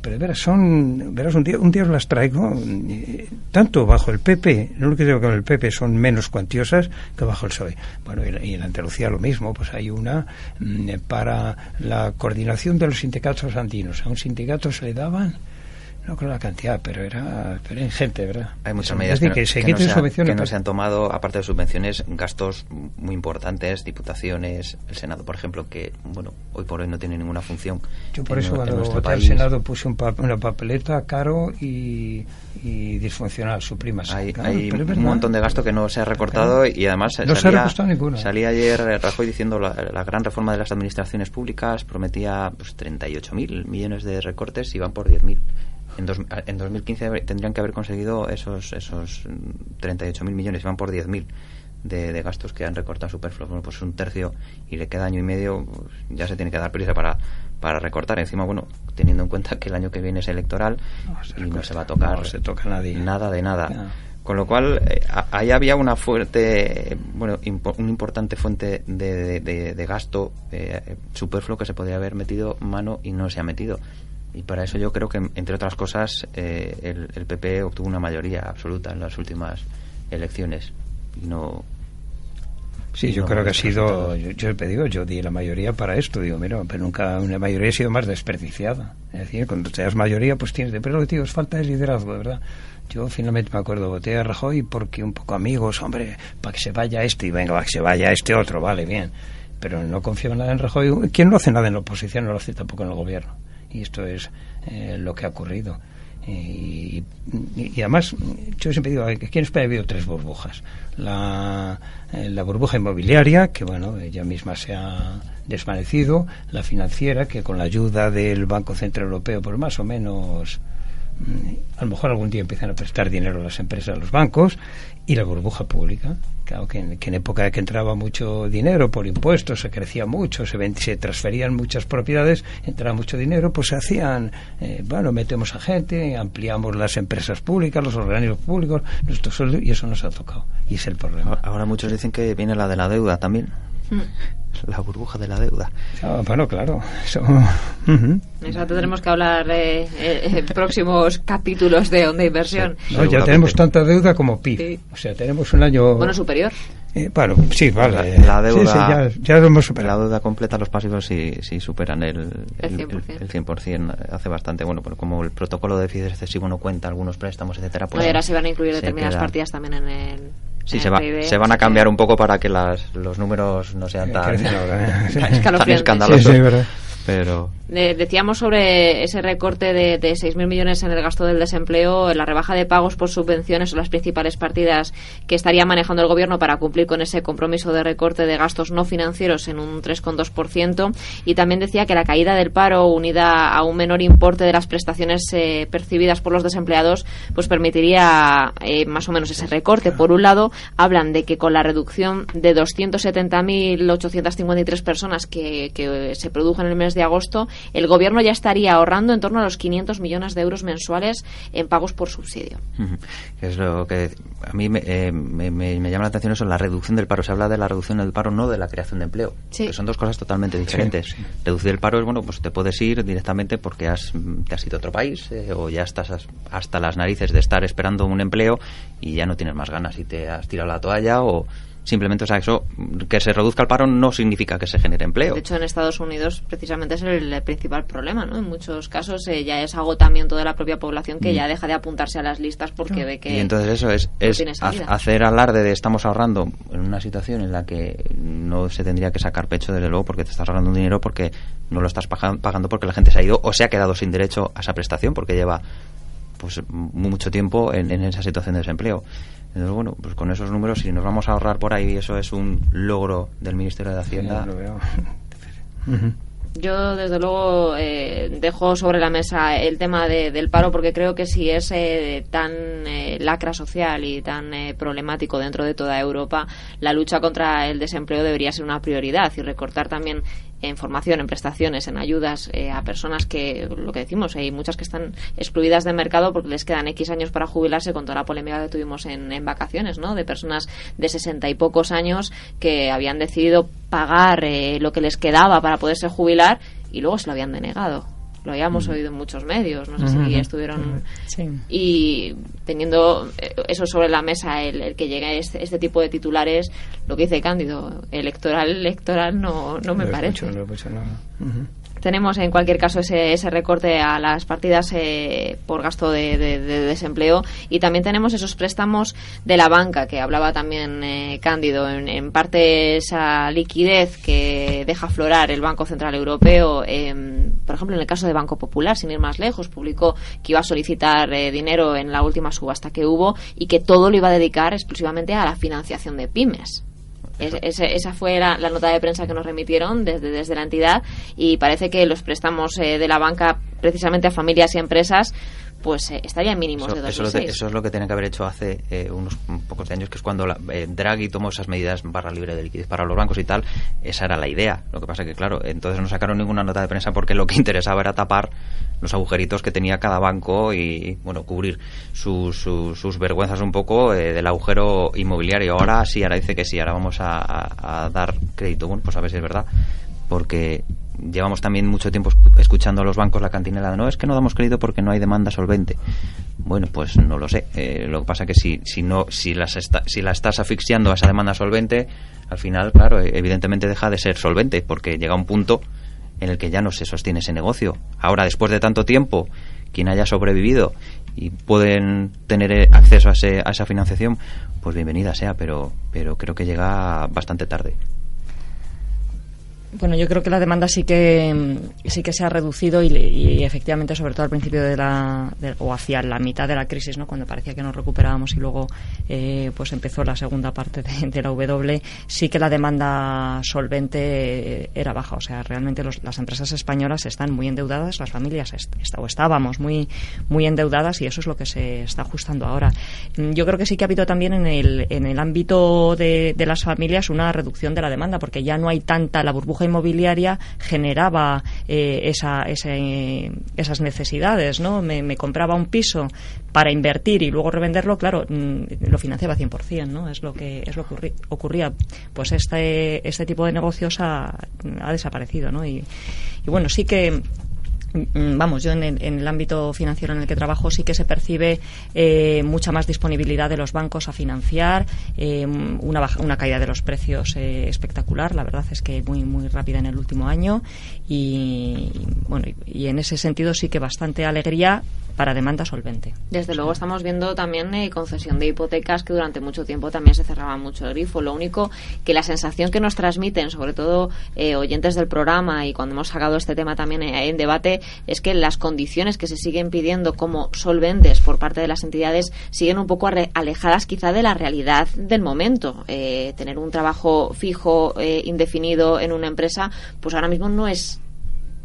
pero verás, son, verás, un día, un día las traigo, eh, tanto bajo el PP, no lo que digo con el PP son menos cuantiosas que bajo el PSOE. Bueno, y, en Andalucía lo mismo, pues hay una mm, para la coordinación de los sindicatos andinos. A un sindicato se le daban no con la cantidad, pero era, pero ingente, ¿verdad? Hay muchas medidas que, no, se, no se han tomado, aparte de subvenciones, gastos muy importantes, diputaciones, el Senado, por ejemplo, que, bueno, hoy por hoy no tiene ninguna función. Yo por eso cuando voté al Senado puse una papeleta caro y, disfuncional, suprimas. Hay, hay un montón de gasto que no se ha recortado y además no salía, se ha ninguno. salía ayer Rajoy diciendo la, la, gran reforma de las administraciones públicas prometía pues, 38.000 millones de recortes y van por 10.000 en, en 2015 tendrían que haber conseguido esos esos 38.000 millones, van por 10.000 de, de gastos que han recortado superfluos. Bueno, pues un tercio y le queda año y medio, pues ya se tiene que dar prisa para, para recortar. Encima, bueno, teniendo en cuenta que el año que viene es electoral y no se va a tocar se toca nadie. nada de nada. Con lo cual, eh, ahí había una fuerte, bueno, una importante fuente de, de, de gasto eh, superfluo que se podría haber metido mano y no se ha metido. Y para eso yo creo que, entre otras cosas, eh, el, el, PP obtuvo una mayoría absoluta en las últimas elecciones. Y no. Sí, yo creo que ha sido. Yo, yo te digo, yo di la mayoría para esto. Digo, mira, pero nunca una mayoría ha sido más desperdiciada. Es decir, cuando te das mayoría, pues tienes. Pero lo que digo, es falta de liderazgo, ¿verdad? Yo finalmente me acuerdo, voté a Rajoy porque un poco amigos, hombre, para que se vaya este y venga, para que se vaya este otro, vale, bien. Pero no confiaba nada en Rajoy. ¿Quién no hace nada en la oposición no lo hace tampoco en el gobierno y esto es eh, lo que ha ocurrido. Y, además, yo siempre digo aquí en España ha habido tres burbujas. La, eh, la burbuja inmobiliaria, que bueno, ella misma se ha desvanecido, la financiera, que con la ayuda del Banco Central Europeo, pues más o menos a lo mejor algún día empiezan a prestar dinero a las empresas, a los bancos, y la burbuja pública. Claro que en, que en época que entraba mucho dinero por impuestos, se crecía mucho, se, transferían muchas propiedades, entraba mucho dinero, pues se hacían, eh, bueno, metemos a gente, ampliamos las empresas públicas, los organismos públicos, nuestro sueldo, y eso nos ha tocado. Y es el problema. Ahora muchos dicen que viene la de la deuda también. [laughs] La burbuja de la deuda. Ah, bueno, claro. Eso, [laughs] tendremos que hablar eh, en próximos [laughs] capítulos de Onda Inversión. ya tenemos tanta deuda como PIB. O sea, tenemos un año... Bueno, superior. Eh, bueno, sí, vale. La, deuda, ya, lo hemos superado. La deuda completa, los pasivos sí, sí superan el, el, 100%. El, Hace bastante, bueno, pero como el protocolo de déficit excesivo no cuenta algunos préstamos, etcétera, pues. ahora se van a incluir determinadas partidas también en el. Sí, se, va, se van a cambiar un poco para que las, los números no sean tan, tan escandalosos. Pero decíamos sobre ese recorte de, de 6.000 millones en el gasto del desempleo, la rebaja de pagos por subvenciones son las principales partidas que estaría manejando el Gobierno para cumplir con ese compromiso de recorte de gastos no financieros en un 3,2%. Y también decía que la caída del paro, unida a un menor importe de las prestaciones eh, percibidas por los desempleados, pues permitiría eh, más o menos ese recorte. Por un lado, hablan de que con la reducción de 270.853 personas que, que se produjo en el mes de agosto, el gobierno ya estaría ahorrando en torno a los 500 millones de euros mensuales en pagos por subsidio. Es lo que a mí eh, me, me, llama la atención eso, la reducción del paro. Se habla de la reducción del paro, no de la creación de empleo. Que son dos cosas totalmente diferentes. Reducir el paro es, bueno, pues te puedes ir directamente porque has, te has ido a otro país eh, o ya estás hasta las narices de estar esperando un empleo y ya no tienes más ganas y te has tirado la toalla o Simplemente, o sea, eso, que se reduzca el paro no significa que se genere empleo. De hecho, en Estados Unidos precisamente es el, principal problema, ¿no? En muchos casos eh, ya es agotamiento de la propia población que mm. ya deja de apuntarse a las listas porque ve que... Y entonces eso es, es hacer alarde de estamos ahorrando en una situación en la que no se tendría que sacar pecho, desde luego, porque te estás ahorrando un dinero porque no lo estás pagando porque la gente se ha ido o se ha quedado sin derecho a esa prestación porque lleva pues mucho tiempo en, en esa situación de desempleo. Entonces, bueno, pues con esos números, si nos vamos a ahorrar por ahí, eso es un logro del Ministerio de Hacienda. [laughs] Yo, desde luego, eh, dejo sobre la mesa el tema del paro porque creo que si es eh, tan eh, lacra social y tan problemático dentro de toda Europa, la lucha contra el desempleo debería ser una prioridad y recortar también en formación, en prestaciones, en ayudas eh, a personas que, lo que decimos, hay muchas que están excluidas del mercado porque les quedan X años para jubilarse con toda la polémica que tuvimos en, en vacaciones, ¿no? De personas de sesenta y pocos años que habían decidido pagar eh, lo que les quedaba para poderse jubilar y luego se lo habían denegado lo habíamos oído en muchos medios, no sé si estuvieron... Y teniendo eh, eso sobre la mesa, el, que llegue este, este tipo de titulares, lo que dice Cándido, electoral, electoral no, no me parece. no tenemos en cualquier caso ese, ese recorte a las partidas eh, por gasto de, desempleo. Y también tenemos esos préstamos de la banca que hablaba también eh, Cándido. En, parte esa liquidez que deja aflorar el Banco Central Europeo em, por ejemplo en el caso de Banco Popular sin ir más lejos publicó que iba a solicitar eh, dinero en la última subasta que hubo y que todo lo iba a dedicar exclusivamente a la financiación de pymes esa fue la, nota de prensa que nos remitieron desde, desde la entidad y parece que los préstamos eh, de la banca precisamente a familias y empresas pues eh, estaría en mínimos eso, de 2006. Eso, es lo que tiene que haber hecho hace eh, unos pocos años, que es cuando eh, Draghi tomó esas medidas barra libre de liquidez para los bancos y tal. Esa era la idea. Lo que pasa que, claro, entonces no sacaron ninguna nota de prensa porque lo que [laughs] interesaba era tapar los agujeritos que tenía cada banco y, bueno, cubrir sus, sus, vergüenzas un poco del agujero inmobiliario. Ahora sí, ahora dice que sí, ahora vamos a, a dar crédito. Bueno, pues a ver si es verdad. Porque llevamos también mucho tiempo escuchando a los bancos la cantinela de no, es que no damos crédito porque no hay demanda solvente. Bueno, pues no lo sé. Eh, lo que pasa que si, si, no, si, las si la estás asfixiando a esa demanda solvente, al final, claro, e-, evidentemente deja de ser solvente porque llega un punto en el que ya no se sostiene ese negocio. Ahora, después de tanto tiempo, quien haya sobrevivido y pueden tener eh, acceso a, ese, a esa financiación, pues bienvenida sea, pero, pero creo que llega bastante tarde. Bueno, yo creo que la demanda sí que sí que se ha reducido y, efectivamente, sobre todo al principio de la o hacia la mitad de la crisis, ¿no? Cuando parecía que nos recuperábamos y luego eh, pues empezó la segunda parte de, la W, sí que la demanda solvente era baja. O sea, realmente las empresas españolas están muy endeudadas, las familias o estábamos muy muy endeudadas y eso es lo que se está ajustando ahora. Yo creo que sí que ha habido también en el en el ámbito de las familias una reducción de la demanda porque ya no hay tanta la burbuja inmobiliaria generaba eh, esa, esas necesidades, ¿no? Me, compraba un piso para invertir y luego revenderlo, claro, mm, lo financiaba 100%, ¿no? Es lo que es lo que ocurría. Pues este este tipo de negocios ha, ha desaparecido, ¿no? Y, bueno, sí que vamos, yo en el, ámbito financiero en el que trabajo sí que se percibe eh, mucha más disponibilidad de los bancos a financiar, eh, una, una caída de los precios eh, espectacular, la verdad es que muy muy rápida en el último año y bueno y en ese sentido sí que bastante alegría para demanda solvente. Desde luego estamos viendo también eh, concesión de hipotecas que durante mucho tiempo también se cerraba mucho el grifo. Lo único que la sensación que nos transmiten, sobre todo eh, oyentes del programa y cuando hemos sacado este tema también eh, en debate, es que las condiciones que se siguen pidiendo como solventes por parte de las entidades siguen un poco alejadas quizá de la realidad del momento. tener un trabajo fijo, indefinido en una empresa, pues ahora mismo no es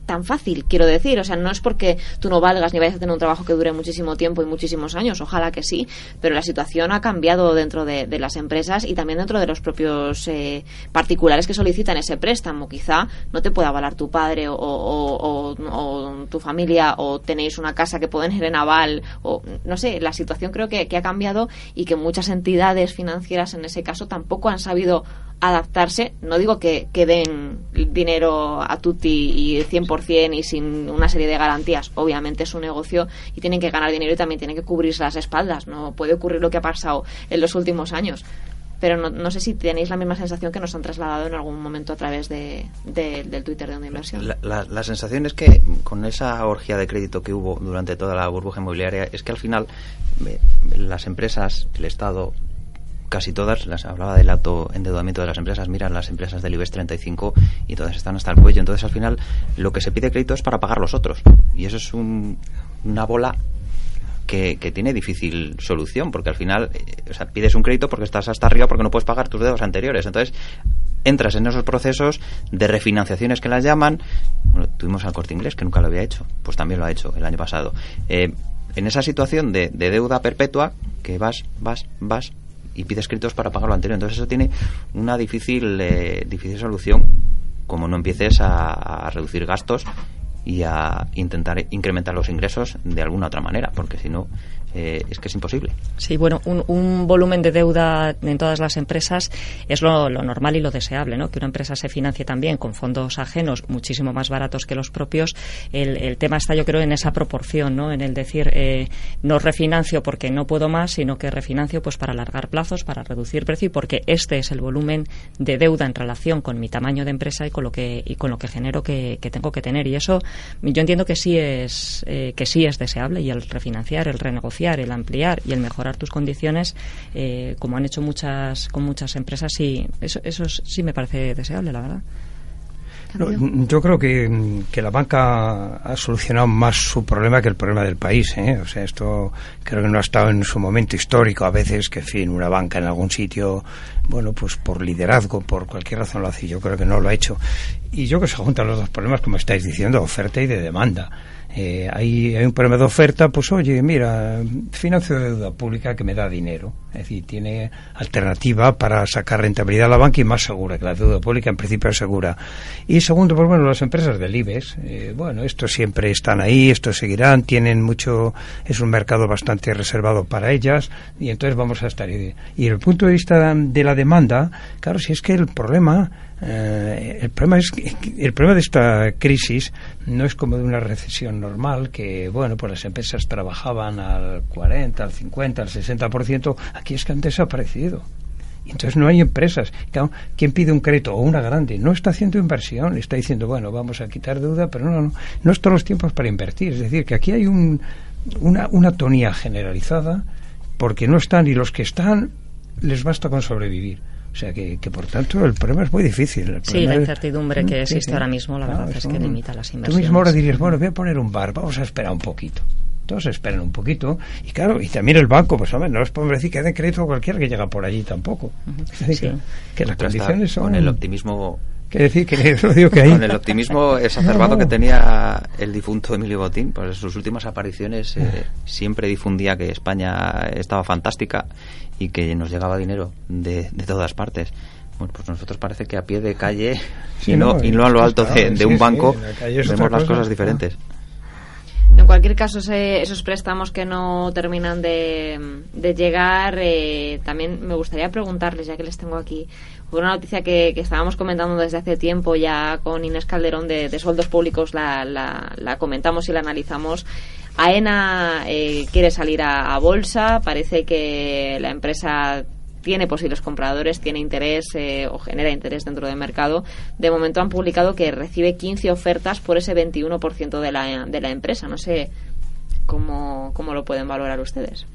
tan fácil, quiero decir. O sea, no es porque tú no valgas ni vayas a tener un trabajo que dure muchísimo tiempo y muchísimos años, ojalá que sí, pero la situación ha cambiado dentro de, las empresas y también dentro de los propios eh, particulares que solicitan ese préstamo. Quizá no te pueda avalar tu padre o, tu familia o tenéis una casa que pueden ir en aval o no sé, la situación creo que, que ha cambiado y que muchas entidades financieras en ese caso tampoco han sabido adaptarse. No digo que, que den dinero a tutti y 100% y sin una serie de garantías. Obviamente es un negocio y tienen que ganar dinero y también tienen que cubrirse las espaldas. No puede ocurrir lo que ha pasado en los últimos años. pero no, sé si tenéis la misma sensación que nos han trasladado en algún momento a través de, del Twitter de Onda Inversión. La, la, sensación es que con esa orgía de crédito que hubo durante toda la burbuja inmobiliaria, es que al final eh, las empresas, el Estado, casi todas, las hablaba del alto endeudamiento de las empresas, miran las empresas del IBEX 35 y todas están hasta el cuello. Entonces, al final, lo que se pide crédito es para pagar los otros. Y eso es una bola que, tiene difícil solución, porque al final eh, o sea, pides un crédito porque estás hasta arriba porque no puedes pagar tus deudas anteriores. Entonces, entras en esos procesos de refinanciaciones que las llaman. Bueno, tuvimos al corte inglés, que nunca lo había hecho, pues también lo ha hecho el año pasado. Eh, en esa situación de, deuda perpetua, que vas, vas, vas y pides créditos para pagar lo anterior. Entonces, eso tiene una difícil, eh, difícil solución, como no empieces a reducir gastos y a intentar incrementar los ingresos de alguna otra manera, porque si no, eh, es que es imposible. Sí, bueno, un, volumen de deuda en todas las empresas es lo, normal y lo deseable. Que una empresa se financie también con fondos ajenos muchísimo más baratos que los propios. El, tema está, yo creo, en esa proporción, ¿no? En el decir, eh, no refinancio porque no puedo más, sino que refinancio pues para alargar plazos, para reducir precio y porque este es el volumen de deuda en relación con mi tamaño de empresa y con lo que y con lo que genero que, tengo que tener. Y eso yo entiendo que sí es eh, que sí es deseable y el refinanciar, el renegociar el ampliar y el mejorar tus condiciones, eh, como han hecho muchas con muchas empresas, sí, eso, eso sí me parece deseable, la verdad. yo creo que, que, la banca ha solucionado más su problema que el problema del país. ¿eh? O sea, esto creo que no ha estado en su momento histórico a veces, que, en fin, una banca en algún sitio, bueno, pues por liderazgo, por cualquier razón lo hace. Yo creo que no lo ha hecho. Y yo creo que se juntan los dos problemas, como estáis diciendo, oferta y de demanda eh, hay, hay, un problema de oferta, pues oye, mira, financio de deuda pública que me da dinero. Es decir, tiene alternativa para sacar rentabilidad a la banca y más segura, que la deuda pública en principio es segura. Y segundo, pues bueno, las empresas del IBEX, eh, bueno, estos siempre están ahí, estos seguirán, tienen mucho, es un mercado bastante reservado para ellas y entonces vamos a estar. Y desde el punto de vista de la demanda, claro, si es que el problema eh, el problema es que el problema de esta crisis no es como de una recesión normal que bueno pues las empresas trabajaban al 40 al 50 al 60 aquí es que han desaparecido. Entonces no hay empresas. Claro, quien pide un crédito o una grande no está haciendo inversión está diciendo bueno vamos a quitar deuda pero no no no. Es todos los tiempos para invertir. Es decir que aquí hay un, una, una tonía generalizada porque no están y los que están les basta con sobrevivir o sea que, que, por tanto el problema es muy difícil. sí, la incertidumbre que existe ahora mismo, la verdad es, que limita las inversiones. Tú mismo ahora dirías, bueno, [laughs] voy a poner un bar, vamos a esperar un poquito. Todos esperan un poquito. Y claro, y también el banco, pues hombre, no les podemos decir que den crédito a cualquiera que llega por allí tampoco. que, las condiciones son... Con el optimismo que decir que [laughs] digo que hay... Con el optimismo exacerbado que tenía el difunto Emilio Botín, pues en sus últimas apariciones eh, siempre difundía que España estaba fantástica y que nos llegaba dinero de, de todas partes. Bueno, pues nosotros parece que a pie de calle [laughs] y, no, y no a lo alto de, un banco vemos las cosas diferentes. En cualquier caso, esos préstamos que no terminan de, de llegar, eh, también me gustaría preguntarles, ya que les tengo aquí, fue una noticia que, estábamos comentando desde hace tiempo ya con Inés Calderón de, de sueldos públicos, la, la, la, comentamos y la analizamos. AENA eh, quiere salir a, bolsa, parece que la empresa tiene posibles compradores, tiene interés eh, o genera interés dentro del mercado. De momento han publicado que recibe 15 ofertas por ese 21% de la, de la empresa. No sé cómo, cómo lo pueden valorar ustedes.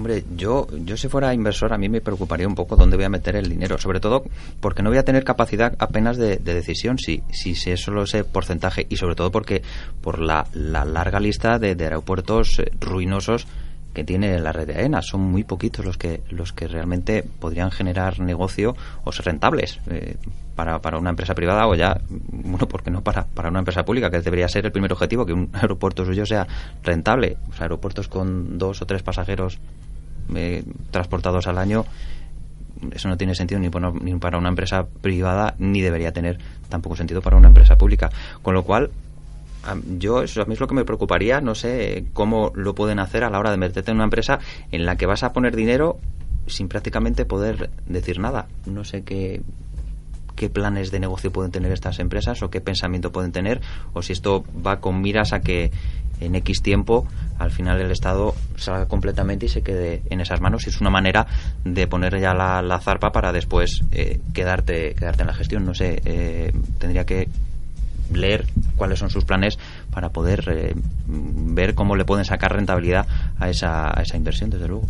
Hombre, yo, yo si fuera inversor a mí me preocuparía un poco dónde voy a meter el dinero, sobre todo porque no voy a tener capacidad apenas de, decisión si, si sé solo ese porcentaje y sobre todo porque por la, larga lista de, aeropuertos eh, ruinosos que tiene la red de AENA. Son muy poquitos los que, los que realmente podrían generar negocio o ser rentables eh, para, para una empresa privada o ya, bueno, porque no para, para una empresa pública, que debería ser el primer objetivo, que un [laughs] aeropuerto suyo sea rentable. O aeropuertos con dos o tres pasajeros eh, transportados al año, eso no tiene sentido ni para, una empresa privada ni debería tener tampoco sentido para una empresa pública. Con lo cual, yo eso a mí es lo que me preocuparía, no sé cómo lo pueden hacer a la hora de meterte en una empresa en la que vas a poner dinero sin prácticamente poder decir nada. No sé qué, qué planes de negocio pueden tener estas empresas o qué pensamiento pueden tener o si esto va con miras a que en X tiempo al final el Estado salga completamente y se quede en esas manos. Es una manera de poner ya la, zarpa para después eh, quedarte quedarte en la gestión. No sé eh, tendría que leer cuáles son sus planes para poder eh, ver cómo le pueden sacar rentabilidad a esa, a esa inversión desde luego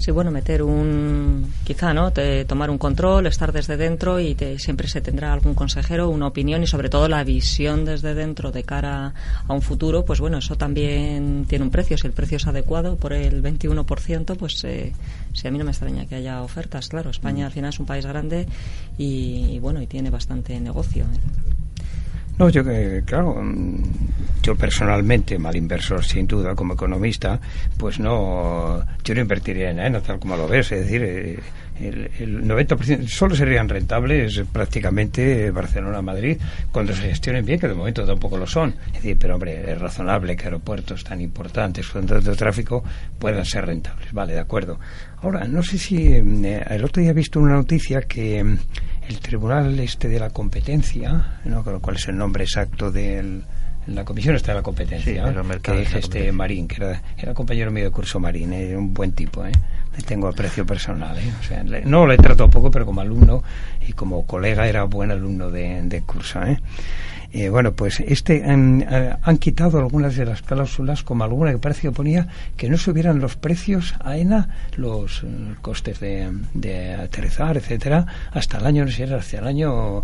Sí, bueno, meter un, quizá, ¿no? tomar un control, estar desde dentro y siempre se tendrá algún consejero, una opinión y sobre todo la visión desde dentro de cara a un futuro, pues bueno, eso también tiene un precio. Si el precio es adecuado por el 21%, pues eh, si a mí no me extraña que haya ofertas, claro. España al final es un país grande y, y bueno, y tiene bastante negocio. No, yo que, claro, mm, yo personalmente, mal inversor sin duda, como economista, pues no, yo no invertiría en ENA tal como lo ves, es decir, eh, el, el 90% solo serían rentables prácticamente Barcelona-Madrid cuando se gestionen bien, que de momento tampoco lo son. Es decir, pero hombre, es razonable que aeropuertos tan importantes con tanto tráfico puedan ser rentables. Vale, de acuerdo. Ahora, no sé si eh, el otro día he visto una noticia que mm, el Tribunal este de la Competencia, no creo cuál es el nombre exacto del en la comisión está la competencia que dije este Marín que era, era compañero mío de curso Marín era un buen tipo ¿eh? le tengo aprecio personal ¿eh? o sea, no le trato poco pero como alumno y como colega era buen alumno de, de curso ¿eh? Eh, bueno, pues este han, eh, han, quitado algunas de las cláusulas, como alguna que parece que ponía que no subieran los precios a ENA, los, eh, costes de, de, aterrizar, etcétera, hasta el año, no sé, hasta el año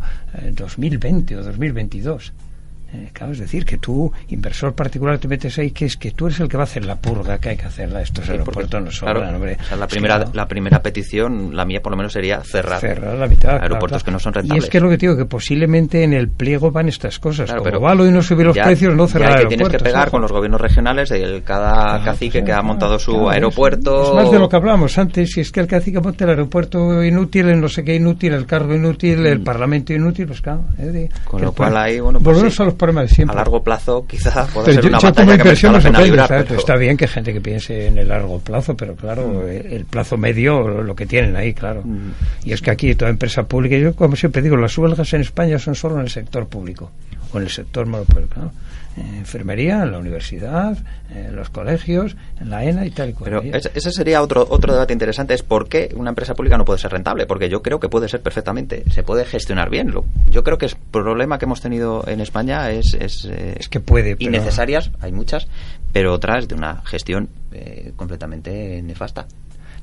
2020 o 2022. Eh, claro, es decir, que tú, inversor particular, te metes ahí, que es que tú eres el que va a hacer la purga que hay que hacerla. Estos aeropuertos no sobran, hombre. la, primera, la primera petición, la mía por lo menos, sería cerrar, cerrar la mitad, aeropuertos que no son rentables. Y es que es lo que digo, que posiblemente en el pliego van estas cosas. Como pero valo y no subir los precios, no cerrar ya que tienes que pegar con los gobiernos regionales, el, cada cacique que ha montado su aeropuerto. Es, más de lo que hablábamos antes, si es que el cacique monta el aeropuerto inútil, el no sé qué inútil, el cargo inútil, el mm. parlamento inútil, pues claro. con lo cual ahí, bueno, pues volvemos a los problemas de siempre. A largo plazo quizás pueda ser una batalla que me Está bien que gente que piense en el largo plazo, pero claro, mm. el plazo medio, lo que tienen ahí, claro. Mm. Y es que aquí toda empresa pública, yo como siempre digo, las huelgas en España son solo en el sector público o en el sector monopolio enfermería, en la universidad, en los colegios, en la ENA y tal y cual. Pero ese sería otro otro debate interesante, es por qué una empresa pública no puede ser rentable, porque yo creo que puede ser perfectamente, se puede gestionar bien. Yo creo que el problema que hemos tenido en España es... Es, eh, que puede, Innecesarias, hay muchas, pero otras de una gestión eh, completamente nefasta.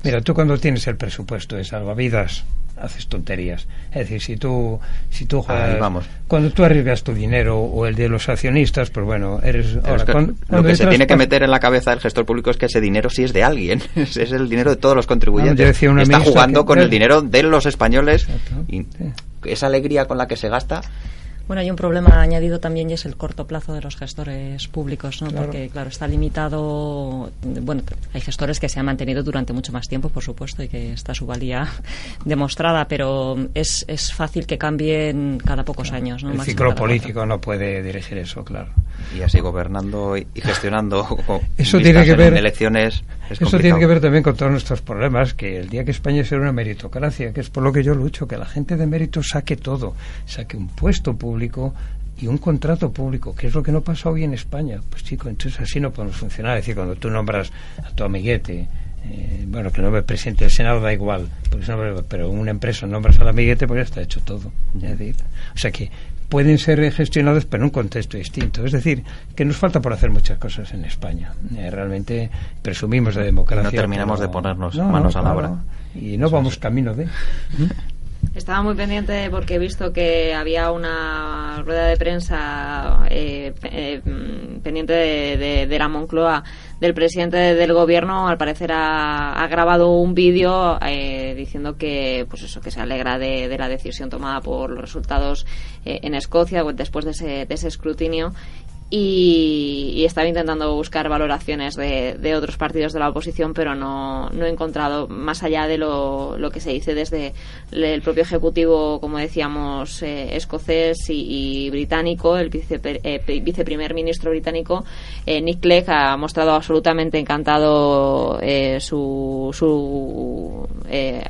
Mira, tú cuando tienes el presupuesto de salvavidas haces tonterías. Es decir, si tú, si tú juegas, vamos. cuando tú arriesgas tu dinero o el de los accionistas, pues bueno, eres. lo que se tiene que meter en la cabeza del gestor público es que ese dinero sí es de alguien, [laughs] es el dinero de todos los contribuyentes. Está jugando con el dinero de los españoles y esa alegría con la que se gasta bueno, hay un problema añadido también y es el corto plazo de los gestores públicos, ¿no? Porque, claro, está limitado. Bueno, hay gestores que se han mantenido durante mucho más tiempo, por supuesto, y que está su valía [laughs] demostrada, pero es, es fácil que cambien cada pocos años, ¿no? El ciclo político no puede dirigir eso, claro. Y así gobernando y gestionando [laughs] eso tiene que ver, elecciones. eso tiene que ver también con todos nuestros problemas, que el día que España sea una meritocracia, que es por lo que yo lucho, que la gente de mérito saque todo, saque un puesto público público y un contrato público, que es lo que no pasa hoy en España. Pues chico, entonces así no podemos funcionar. Es decir, cuando tú nombras a tu amiguete, eh, bueno, que no me presente el Senado da igual, porque no, pero una empresa nombras al amiguete, pues ya está hecho todo. o sea que pueden ser gestionados, pero en un contexto distinto. Es decir, que nos falta por hacer muchas cosas en España. Eh, realmente presumimos de democracia. no terminamos de ponernos manos a la obra. Y no vamos camino de. [laughs] Estaba muy pendiente porque he visto que había una rueda de prensa eh, eh, pendiente de, la Moncloa del presidente del gobierno. Al parecer ha, grabado un vídeo eh, diciendo que, pues eso, que se alegra de, la decisión tomada por los resultados en Escocia después de ese, de ese escrutinio y, estaba intentando buscar valoraciones de, otros partidos de la oposición, pero no, no he encontrado, más allá de lo, lo, que se dice desde el propio Ejecutivo, como decíamos, eh, escocés y, británico, el vice, eh, viceprimer ministro británico, eh, Nick Clegg, ha mostrado absolutamente encantado su, su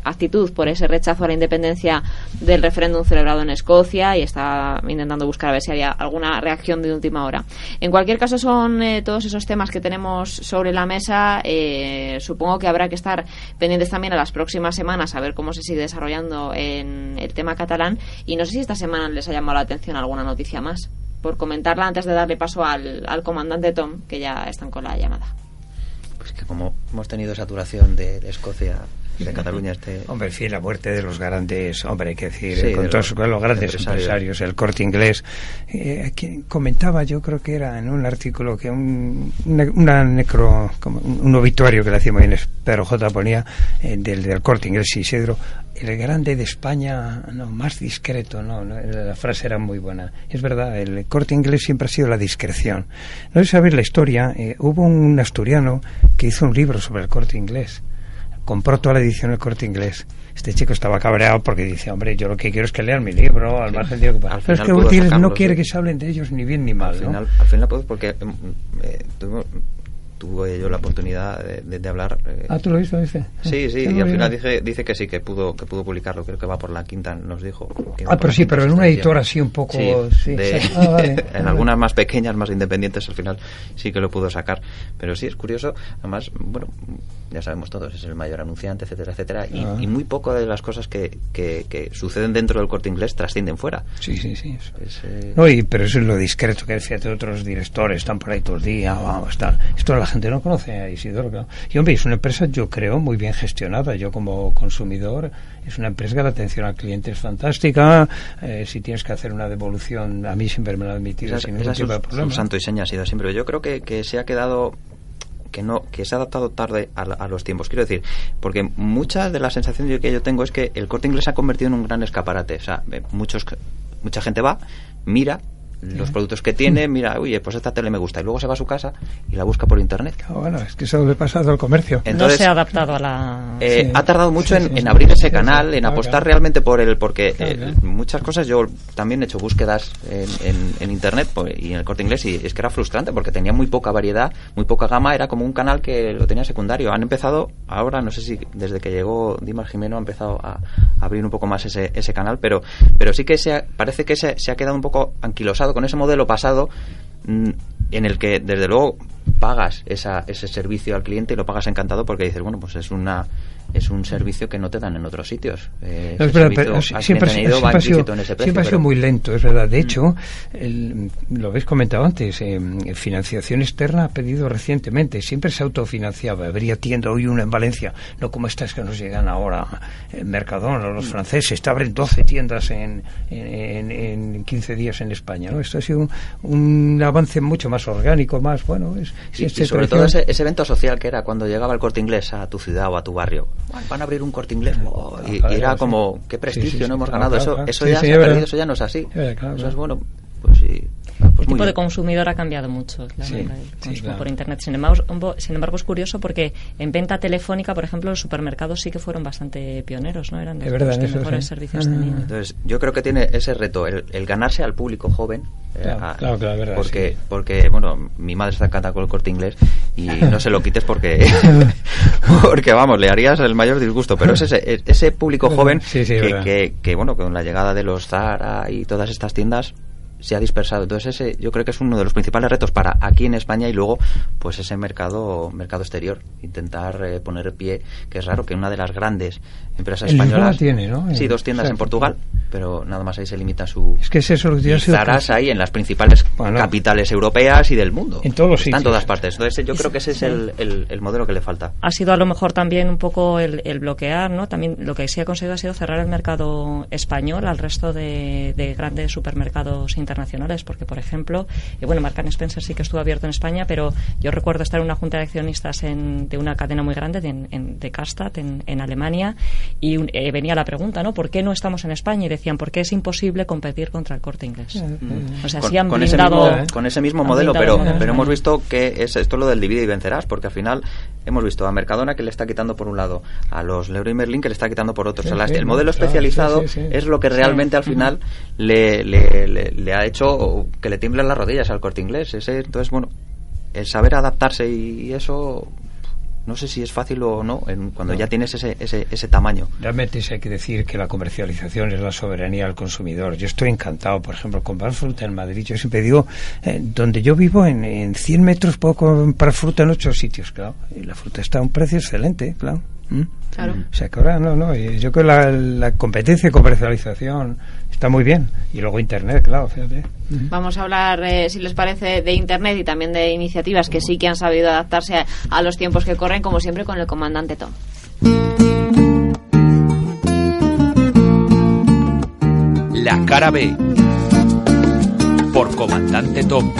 actitud por ese rechazo a la independencia del referéndum celebrado en Escocia y está intentando buscar a ver si había alguna reacción de última hora. En cualquier caso, son eh, todos esos temas que tenemos sobre la mesa. Eh, supongo que habrá que estar pendientes también a las próximas semanas a ver cómo se sigue desarrollando en el tema catalán. Y no sé si esta semana les ha llamado la atención alguna noticia más. Por comentarla antes de darle paso al, comandante Tom, que ya están con la llamada. Pues que como hemos tenido saturación de Escocia de Cataluña este hombre sí la muerte de los grandes hombre hay que decir con todos los, grandes empresarios. el corte inglés. Eh, comentaba yo creo que era en un artículo que un una, necro como un, obituario que le hacíamos en Pedro J. ponía eh, del, del corte inglés Isidro el grande de España no más discreto no, la frase era muy buena. Es verdad el corte inglés siempre ha sido la discreción. No sé saber la historia eh, hubo un asturiano que hizo un libro sobre el corte inglés compró toda la edición del corte inglés. Este chico estaba cabreado porque dice, hombre, yo lo que quiero es que lean mi libro, al margen de... Pero es que no quiere que se hablen de ellos ni bien ni mal, al final, Al final puedo porque mm, eh, tuve yo la oportunidad de, hablar. Eh, ah, ¿tú lo viste? Sí, sí, y al final dice, dice que sí, que pudo que pudo publicarlo, creo que va por la quinta, nos dijo. Ah, pero sí, pero en una editora así un poco... Sí, [laughs] ah, en algunas más pequeñas, más independientes, al final sí que lo pudo sacar. Pero sí, es curioso, además, bueno, ya sabemos todos, es el mayor anunciante, etcétera, etcétera, y, ah. muy poco de las cosas que, que, suceden dentro del corte inglés trascienden fuera. Sí, sí, sí. Eh, no, y, pero eso es lo discreto que decía de otros directores, están por ahí todo el día, vamos, están... Esto la gente no conoce a Isidoro. Y hombre, es una empresa, yo creo, muy bien gestionada. Yo como consumidor, es una empresa que la atención al cliente es fantástica. Eh, si tienes que hacer una devolución, a mí siempre me la han admitido sin ningún tipo de problema. santo y seña ha sido siempre. Yo creo que, que se ha quedado que no que se ha adaptado tarde a, los tiempos. Quiero decir, porque muchas de las sensaciones que yo tengo es que el corte inglés se ha convertido en un gran escaparate. O sea, muchos, mucha gente va, mira, los productos que tiene, mira, oye, pues esta tele me gusta, y luego se va a su casa y la busca por internet. bueno, es que eso le pasa al comercio. Entonces, no se ha adaptado a la... Eh, ha tardado mucho en, abrir ese canal, en apostar realmente por él, porque eh, muchas cosas, yo también he hecho búsquedas en, internet pues, y en el corte inglés, y es que era frustrante, porque tenía muy poca variedad, muy poca gama, era como un canal que lo tenía secundario. Han empezado, ahora, no sé si desde que llegó Dimar Jimeno ha empezado a, abrir un poco más ese, ese canal, pero, pero sí que se parece que se, se ha quedado un poco anquilosado con ese modelo pasado mm, en el que desde luego pagas esa, ese servicio al cliente y lo pagas encantado porque dices, bueno, pues es una es un servicio que no te dan en otros sitios. Eh, es verdad, pero siempre, ha sido, muy lento, es verdad. De mm. hecho, lo habéis comentado antes, eh, financiación externa ha pedido recientemente, siempre se autofinanciaba. Habría tienda hoy una en Valencia, no como estas que nos llegan ahora, en Mercadona, los mm. franceses, te abren 12 tiendas en, en, 15 días en España. ¿no? Esto ha sido un, avance mucho más orgánico, más, bueno, es, y, sobre todo ese, ese evento social que era cuando llegaba el corte inglés a tu ciudad o a tu barrio van a abrir un corte inglés. y, era como, qué prestigio, no hemos ganado. eso eso ya se ha perdido, eso ya no es así. Eso es bueno, pues sí. Pues el tipo de consumidor ha cambiado mucho por internet. Sin embargo, sin embargo, es curioso porque en venta telefónica, por ejemplo, los supermercados sí que fueron bastante pioneros, ¿no? Eran de los que mejores servicios tenían. Entonces, yo creo que tiene ese reto, el, ganarse al público joven. Eh, claro, claro, verdad, porque, porque, bueno, mi madre está encantada con el corte inglés y [laughs] no se lo quites porque, [laughs] porque vamos, le harías el mayor disgusto. Pero es ese, ese público [laughs] joven que, que, que, bueno, con la llegada de los Zara y todas estas tiendas, se ha dispersado. Entonces ese yo creo que es uno de los principales retos para aquí en España y luego pues ese mercado mercado exterior, intentar eh, poner pie, que es raro que una de las grandes empresas españolas tiene, ¿no? Sí, dos tiendas en Portugal, pero nada más ahí se limita su Es que es eso lo que ahí en las principales capitales europeas y del mundo. En todos los sitios. en todas partes. Entonces yo creo que ese es el, el, modelo que le falta. Ha sido a lo mejor también un poco el, bloquear, ¿no? También lo que sí ha conseguido ha sido cerrar el mercado español al resto de, de grandes supermercados internacionales internacionales, porque, por ejemplo, eh, bueno, Marcan Spencer sí que estuvo abierto en España, pero yo recuerdo estar en una junta de accionistas de una cadena muy grande de, en, de Karstadt en, Alemania y eh, venía la pregunta, ¿no? ¿Por qué no estamos en España? Y decían, porque es imposible competir contra el corte inglés. O sea, con, han con ese mismo, con ese mismo modelo, pero, pero hemos visto que es esto lo del divide y vencerás, porque al final hemos visto a Mercadona que le está quitando por un lado, a los Leroy Merlin que le está quitando por otro. el modelo especializado es lo que realmente al final le, le, le, ha hecho que le tiemblen las rodillas al corte inglés. Ese, entonces, bueno, el saber adaptarse y eso no sé si es fácil o no cuando ya tienes ese, ese, ese tamaño. Realmente hay que decir que la comercialización es la soberanía del consumidor. Yo estoy encantado, por ejemplo, comprar fruta en Madrid. Yo siempre digo, eh, donde yo vivo, en, en 100 metros puedo comprar fruta en ocho sitios, claro. Y la fruta está a un precio excelente, claro. ¿Mm? Claro. O sea que ahora no, no. Yo creo que la, la competencia y comercialización está muy bien. Y luego Internet, claro, fíjate. Vamos a hablar, eh, si les parece, de Internet y también de iniciativas que sí que han sabido adaptarse a, los tiempos que corren, como siempre, con el comandante Tom. La cara B. Por comandante Tom.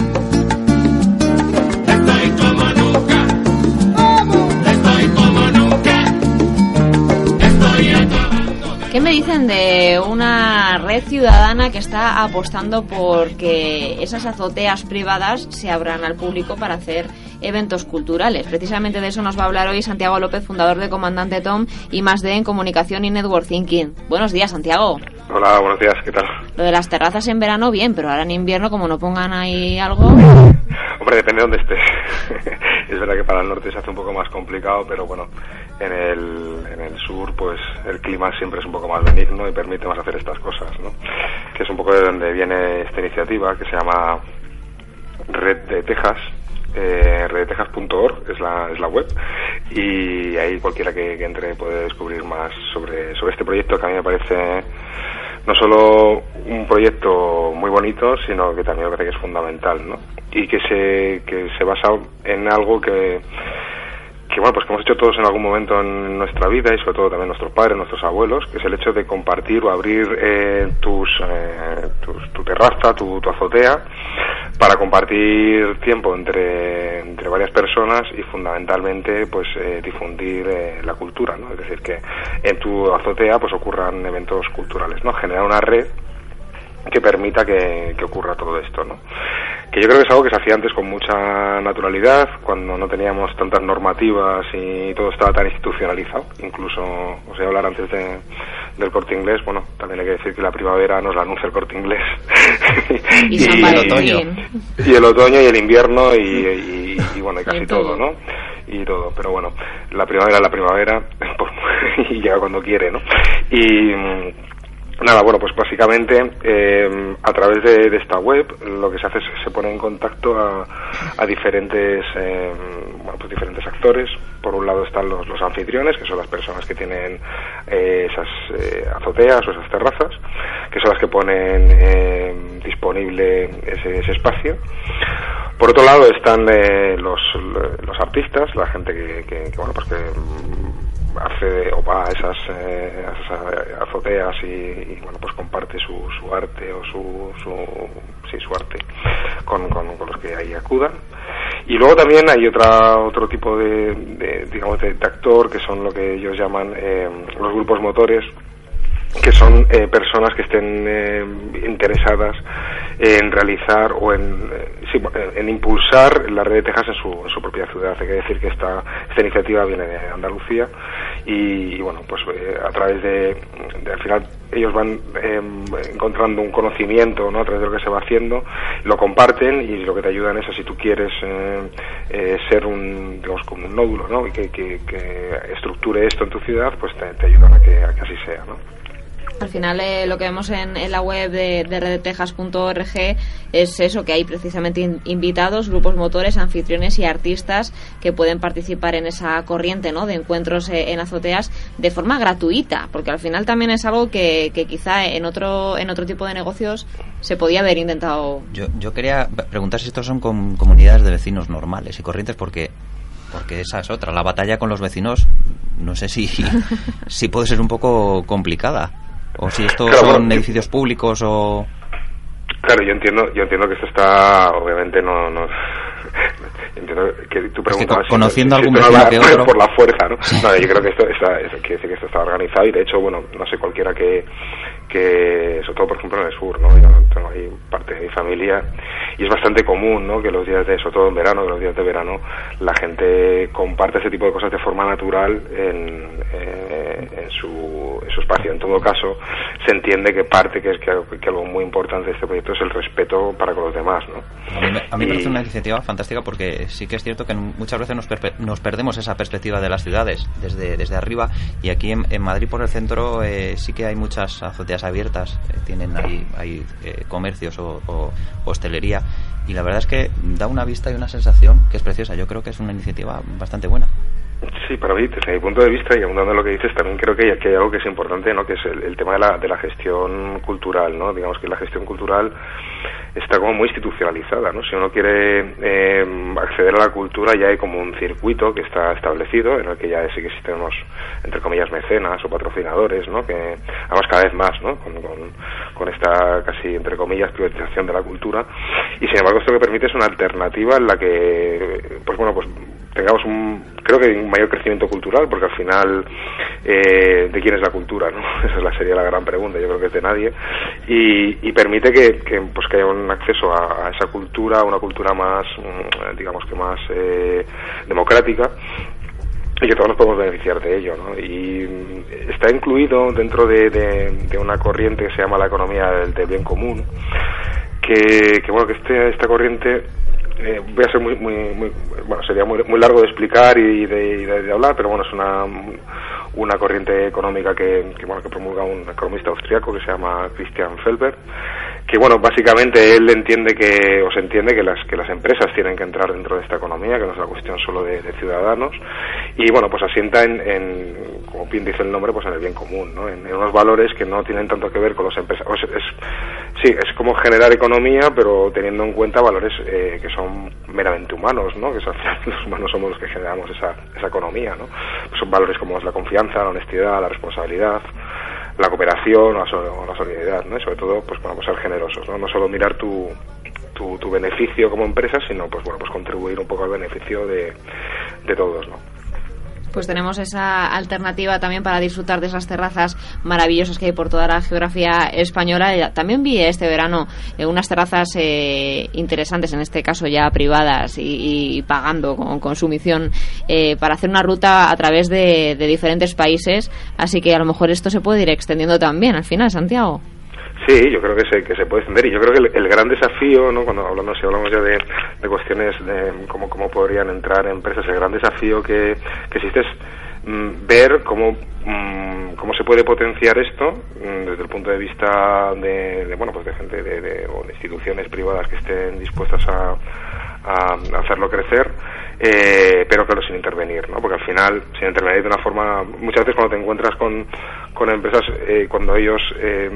¿Qué me dicen de una red ciudadana que está apostando por que esas azoteas privadas se abran al público para hacer eventos culturales? Precisamente de eso nos va a hablar hoy Santiago López, fundador de Comandante Tom y más de en Comunicación y Network Thinking. Buenos días, Santiago. Hola, buenos días, ¿qué tal? Lo de las terrazas en verano, bien, pero ahora en invierno, como no pongan ahí algo... Hombre, depende de dónde estés. [laughs] es verdad que para el norte se hace un poco más complicado, pero bueno, en el, en el sur pues el clima siempre es un poco más benigno y permite más hacer estas cosas, ¿no? Que es un poco de donde viene esta iniciativa que se llama Red de Texas, eh, redtejas.org es la, es la web y ahí cualquiera que, entre puede descubrir más sobre, sobre este proyecto que a mí me parece no solo un proyecto muy bonito, sino que también me parece que es fundamental, ¿no? Y que se, que se basa en algo que que bueno, pues que hemos hecho todos en algún momento en nuestra vida y sobre todo también nuestros padres, nuestros abuelos, que es el hecho de compartir o abrir eh, tus, eh, tu terraza, tu, azotea, para compartir tiempo entre, varias personas y fundamentalmente pues eh, difundir la cultura, ¿no? Es decir, que en tu azotea pues ocurran eventos culturales, ¿no? Generar una red que permita que, ocurra todo esto, ¿no? Que yo creo que es algo que se hacía antes con mucha naturalidad, cuando no teníamos tantas normativas y todo estaba tan institucionalizado. Incluso, os voy a hablar antes de, del corte inglés, bueno, también hay que decir que la primavera nos la anuncia el corte inglés. [laughs] y, el otoño. Y el otoño y el invierno y, bueno, y casi todo. ¿no? y todo. Pero bueno, la primavera es la primavera [laughs] y llega cuando quiere, ¿no? Y, Nada, bueno, pues básicamente eh, a través de, esta web lo que se hace es se pone en contacto a, diferentes, eh, bueno, pues diferentes actores. Por un lado están los, los anfitriones, que son las personas que tienen eh, esas azoteas o esas terrazas, que son las que ponen disponible ese, espacio. Por otro lado están los, los artistas, la gente que, que, que bueno, pues que hace o va a esas, eh, azoteas y, bueno pues comparte su, su arte o su, su sí su arte con, con, los que ahí acudan. Y luego también hay otra otro tipo de, digamos de, actor que son lo que ellos llaman eh, los grupos motores que son eh, personas que estén eh, interesadas en realizar o en, eh, en impulsar la red de Texas en su, en su propia ciudad. Hay que decir que esta, esta iniciativa viene de Andalucía y, bueno, pues a través de, al final ellos van em, encontrando un conocimiento ¿no? a través de lo que se va haciendo, lo comparten y lo que te ayudan es si tú quieres ser un, digamos, como un nódulo ¿no? y que, que, estructure esto en tu ciudad, pues te, te ayudan a que, a que así sea. ¿no? Al final eh, lo que vemos en, la web de, de redtejas.org es eso, que hay precisamente invitados, grupos motores, anfitriones y artistas que pueden participar en esa corriente ¿no? de encuentros eh, en azoteas de forma gratuita, porque al final también es algo que, quizá en otro, en otro tipo de negocios se podía haber intentado. Yo, yo quería preguntar si estos son comunidades de vecinos normales y corrientes, porque porque esa es otra. La batalla con los vecinos, no sé si, [laughs] si puede ser un poco complicada. O si estos son edificios públicos o... Claro, yo entiendo, yo entiendo que esto está, obviamente no, no [laughs] entiendo que tu pregunta es conociendo algún que otro... por la fuerza, ¿no? [laughs] no yo creo que esto está, quiere decir que esto está organizado y de hecho, bueno, no sé cualquiera que que, sobre todo por ejemplo en el sur, ¿no? Yo tengo ahí parte de mi familia y es bastante común, ¿no? Que los días de, sobre todo en verano, que los días de verano, la gente comparte ese tipo de cosas de forma natural en, eh, en, su, en su espacio. En todo caso, se entiende que parte, que es que, algo muy importante de este proyecto es el respeto para con los demás, ¿no? A mí, me parece una iniciativa fantástica porque sí que es cierto que muchas veces nos, nos perdemos esa perspectiva de las ciudades desde, desde arriba y aquí en, Madrid por el centro eh, sí que hay muchas azoteas abiertas, eh, tienen ahí, hay eh, comercios o, hostelería y la verdad es que da una vista y una sensación que es preciosa. Yo creo que es una iniciativa bastante buena. Sí, para mí, desde mi punto de vista, y abundando en lo que dices, también creo que que hay algo que es importante, ¿no? que es el, tema de la, de la gestión cultural. ¿no? Digamos que la gestión cultural está como muy institucionalizada. ¿no? Si uno quiere eh, acceder a la cultura, ya hay como un circuito que está establecido, en el que ya sí que existen unos, entre comillas, mecenas o patrocinadores, ¿no? que además cada vez más, ¿no? con, con, esta casi, entre comillas, privatización de la cultura. Y sin embargo, esto lo que permite es una alternativa en la que, pues bueno, pues tengamos un, creo que un mayor crecimiento cultural, porque al final, eh, ¿de quién es la cultura? ¿no? [laughs] Esa es la, sería la gran pregunta, yo creo que es de nadie, y, permite que, pues, que haya un acceso a, esa cultura, una cultura más, mm, digamos que más eh, democrática, y que todos nos podemos beneficiar de ello, ¿no? Y mm, está incluido dentro de, de, una corriente que se llama la economía del, bien común, que, que bueno, que este, esta corriente eh, voy a ser muy, muy, bueno, sería muy, muy largo de explicar y de, de, hablar, pero bueno, es una, una corriente económica que, que, bueno, que promulga un economista austriaco que se llama Christian Felber, que bueno, básicamente él entiende que, o se entiende que las, que las empresas tienen que entrar dentro de esta economía, que no es una cuestión solo de, ciudadanos, y bueno, pues asienta en, en, como bien dice el nombre, pues en el bien común, ¿no? en, unos valores que no tienen tanto que ver con los empresarios. Es, sí, es como generar economía, pero teniendo en cuenta valores eh, que son meramente humanos, ¿no? que son, [laughs] los humanos somos los que generamos esa, esa economía. ¿no? son valores como es la confianza, la honestidad, la responsabilidad, la cooperación o la, solidaridad, ¿no? y sobre todo pues, bueno, pues ser generosos, ¿no? no solo mirar tu, tu, tu, beneficio como empresa, sino pues bueno pues contribuir un poco al beneficio de, de todos, ¿no? Pues tenemos esa alternativa también para disfrutar de esas terrazas maravillosas que hay por toda la geografía española. También vi este verano eh, unas terrazas eh, interesantes, en este caso ya privadas y, pagando con consumición eh, para hacer una ruta a través de, de diferentes países. Así que a lo mejor esto se puede ir extendiendo también al final, Santiago. Sí, yo creo que se, que se puede extender y yo creo que el, gran desafío, ¿no? cuando hablamos, si hablamos ya de, de cuestiones de cómo, cómo podrían entrar empresas, el gran desafío que, que existe es mm, ver cómo, mm, cómo se puede potenciar esto mm, desde el punto de vista de, bueno, pues de gente de, o de instituciones privadas que estén dispuestas a, a hacerlo crecer, eh, pero claro, sin intervenir, ¿no? Porque al final, sin intervenir de una forma, muchas veces cuando te encuentras con, con empresas, eh, cuando ellos eh,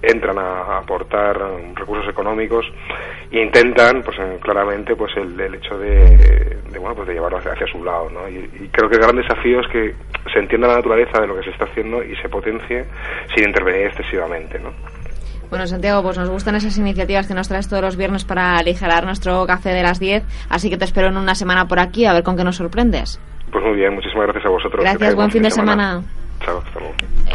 entran a, aportar recursos económicos intentan, pues claramente, pues el, hecho de, bueno, pues de llevarlo hacia, su lado, ¿no? Y, y, creo que el gran desafío es que se entienda la naturaleza de lo que se está haciendo y se potencie sin intervenir excesivamente, ¿no? Bueno, Santiago, pues nos gustan esas iniciativas que nos traes todos los viernes para aligerar nuestro café de las 10, así que te espero en una semana por aquí a ver con qué nos sorprendes. Pues muy bien, muchísimas gracias a vosotros. Gracias, buen fin de semana.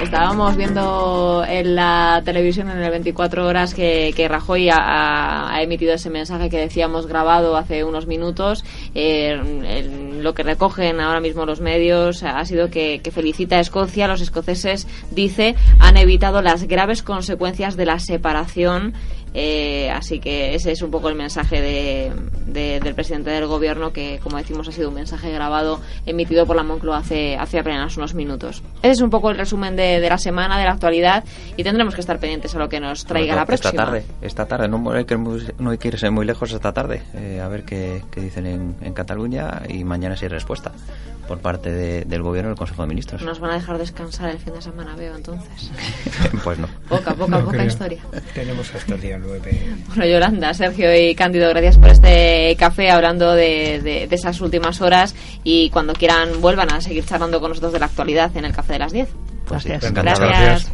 Estábamos viendo en la televisión en el 24 horas que, Rajoy ha, emitido ese mensaje que decíamos grabado hace unos minutos. Eh, lo que recogen ahora mismo los medios ha sido que, que felicita a Escocia. Los escoceses, dice, han evitado las graves consecuencias de la separación eh, así que ese es un poco el mensaje de, del presidente del gobierno, que como decimos ha sido un mensaje grabado, emitido por la Moncloa hace, hace apenas unos minutos. Ese es un poco el resumen de, la semana, de la actualidad, y tendremos que estar pendientes a lo que nos traiga la próxima. Esta tarde, esta tarde, no hay que, no hay que irse muy lejos esta tarde, eh, a ver qué, dicen en, en Cataluña, y mañana si hay respuesta por parte del gobierno del Consejo de Ministros. Nos van a dejar descansar el fin de semana, veo entonces. [laughs] pues no. Poca, poca, poca historia. Tenemos hasta el día 9. Bueno, Yolanda, Sergio y Cándido, gracias por este café hablando de, de, esas últimas horas y cuando quieran vuelvan a seguir charlando con nosotros de la actualidad en el café de las 10. Gracias. gracias.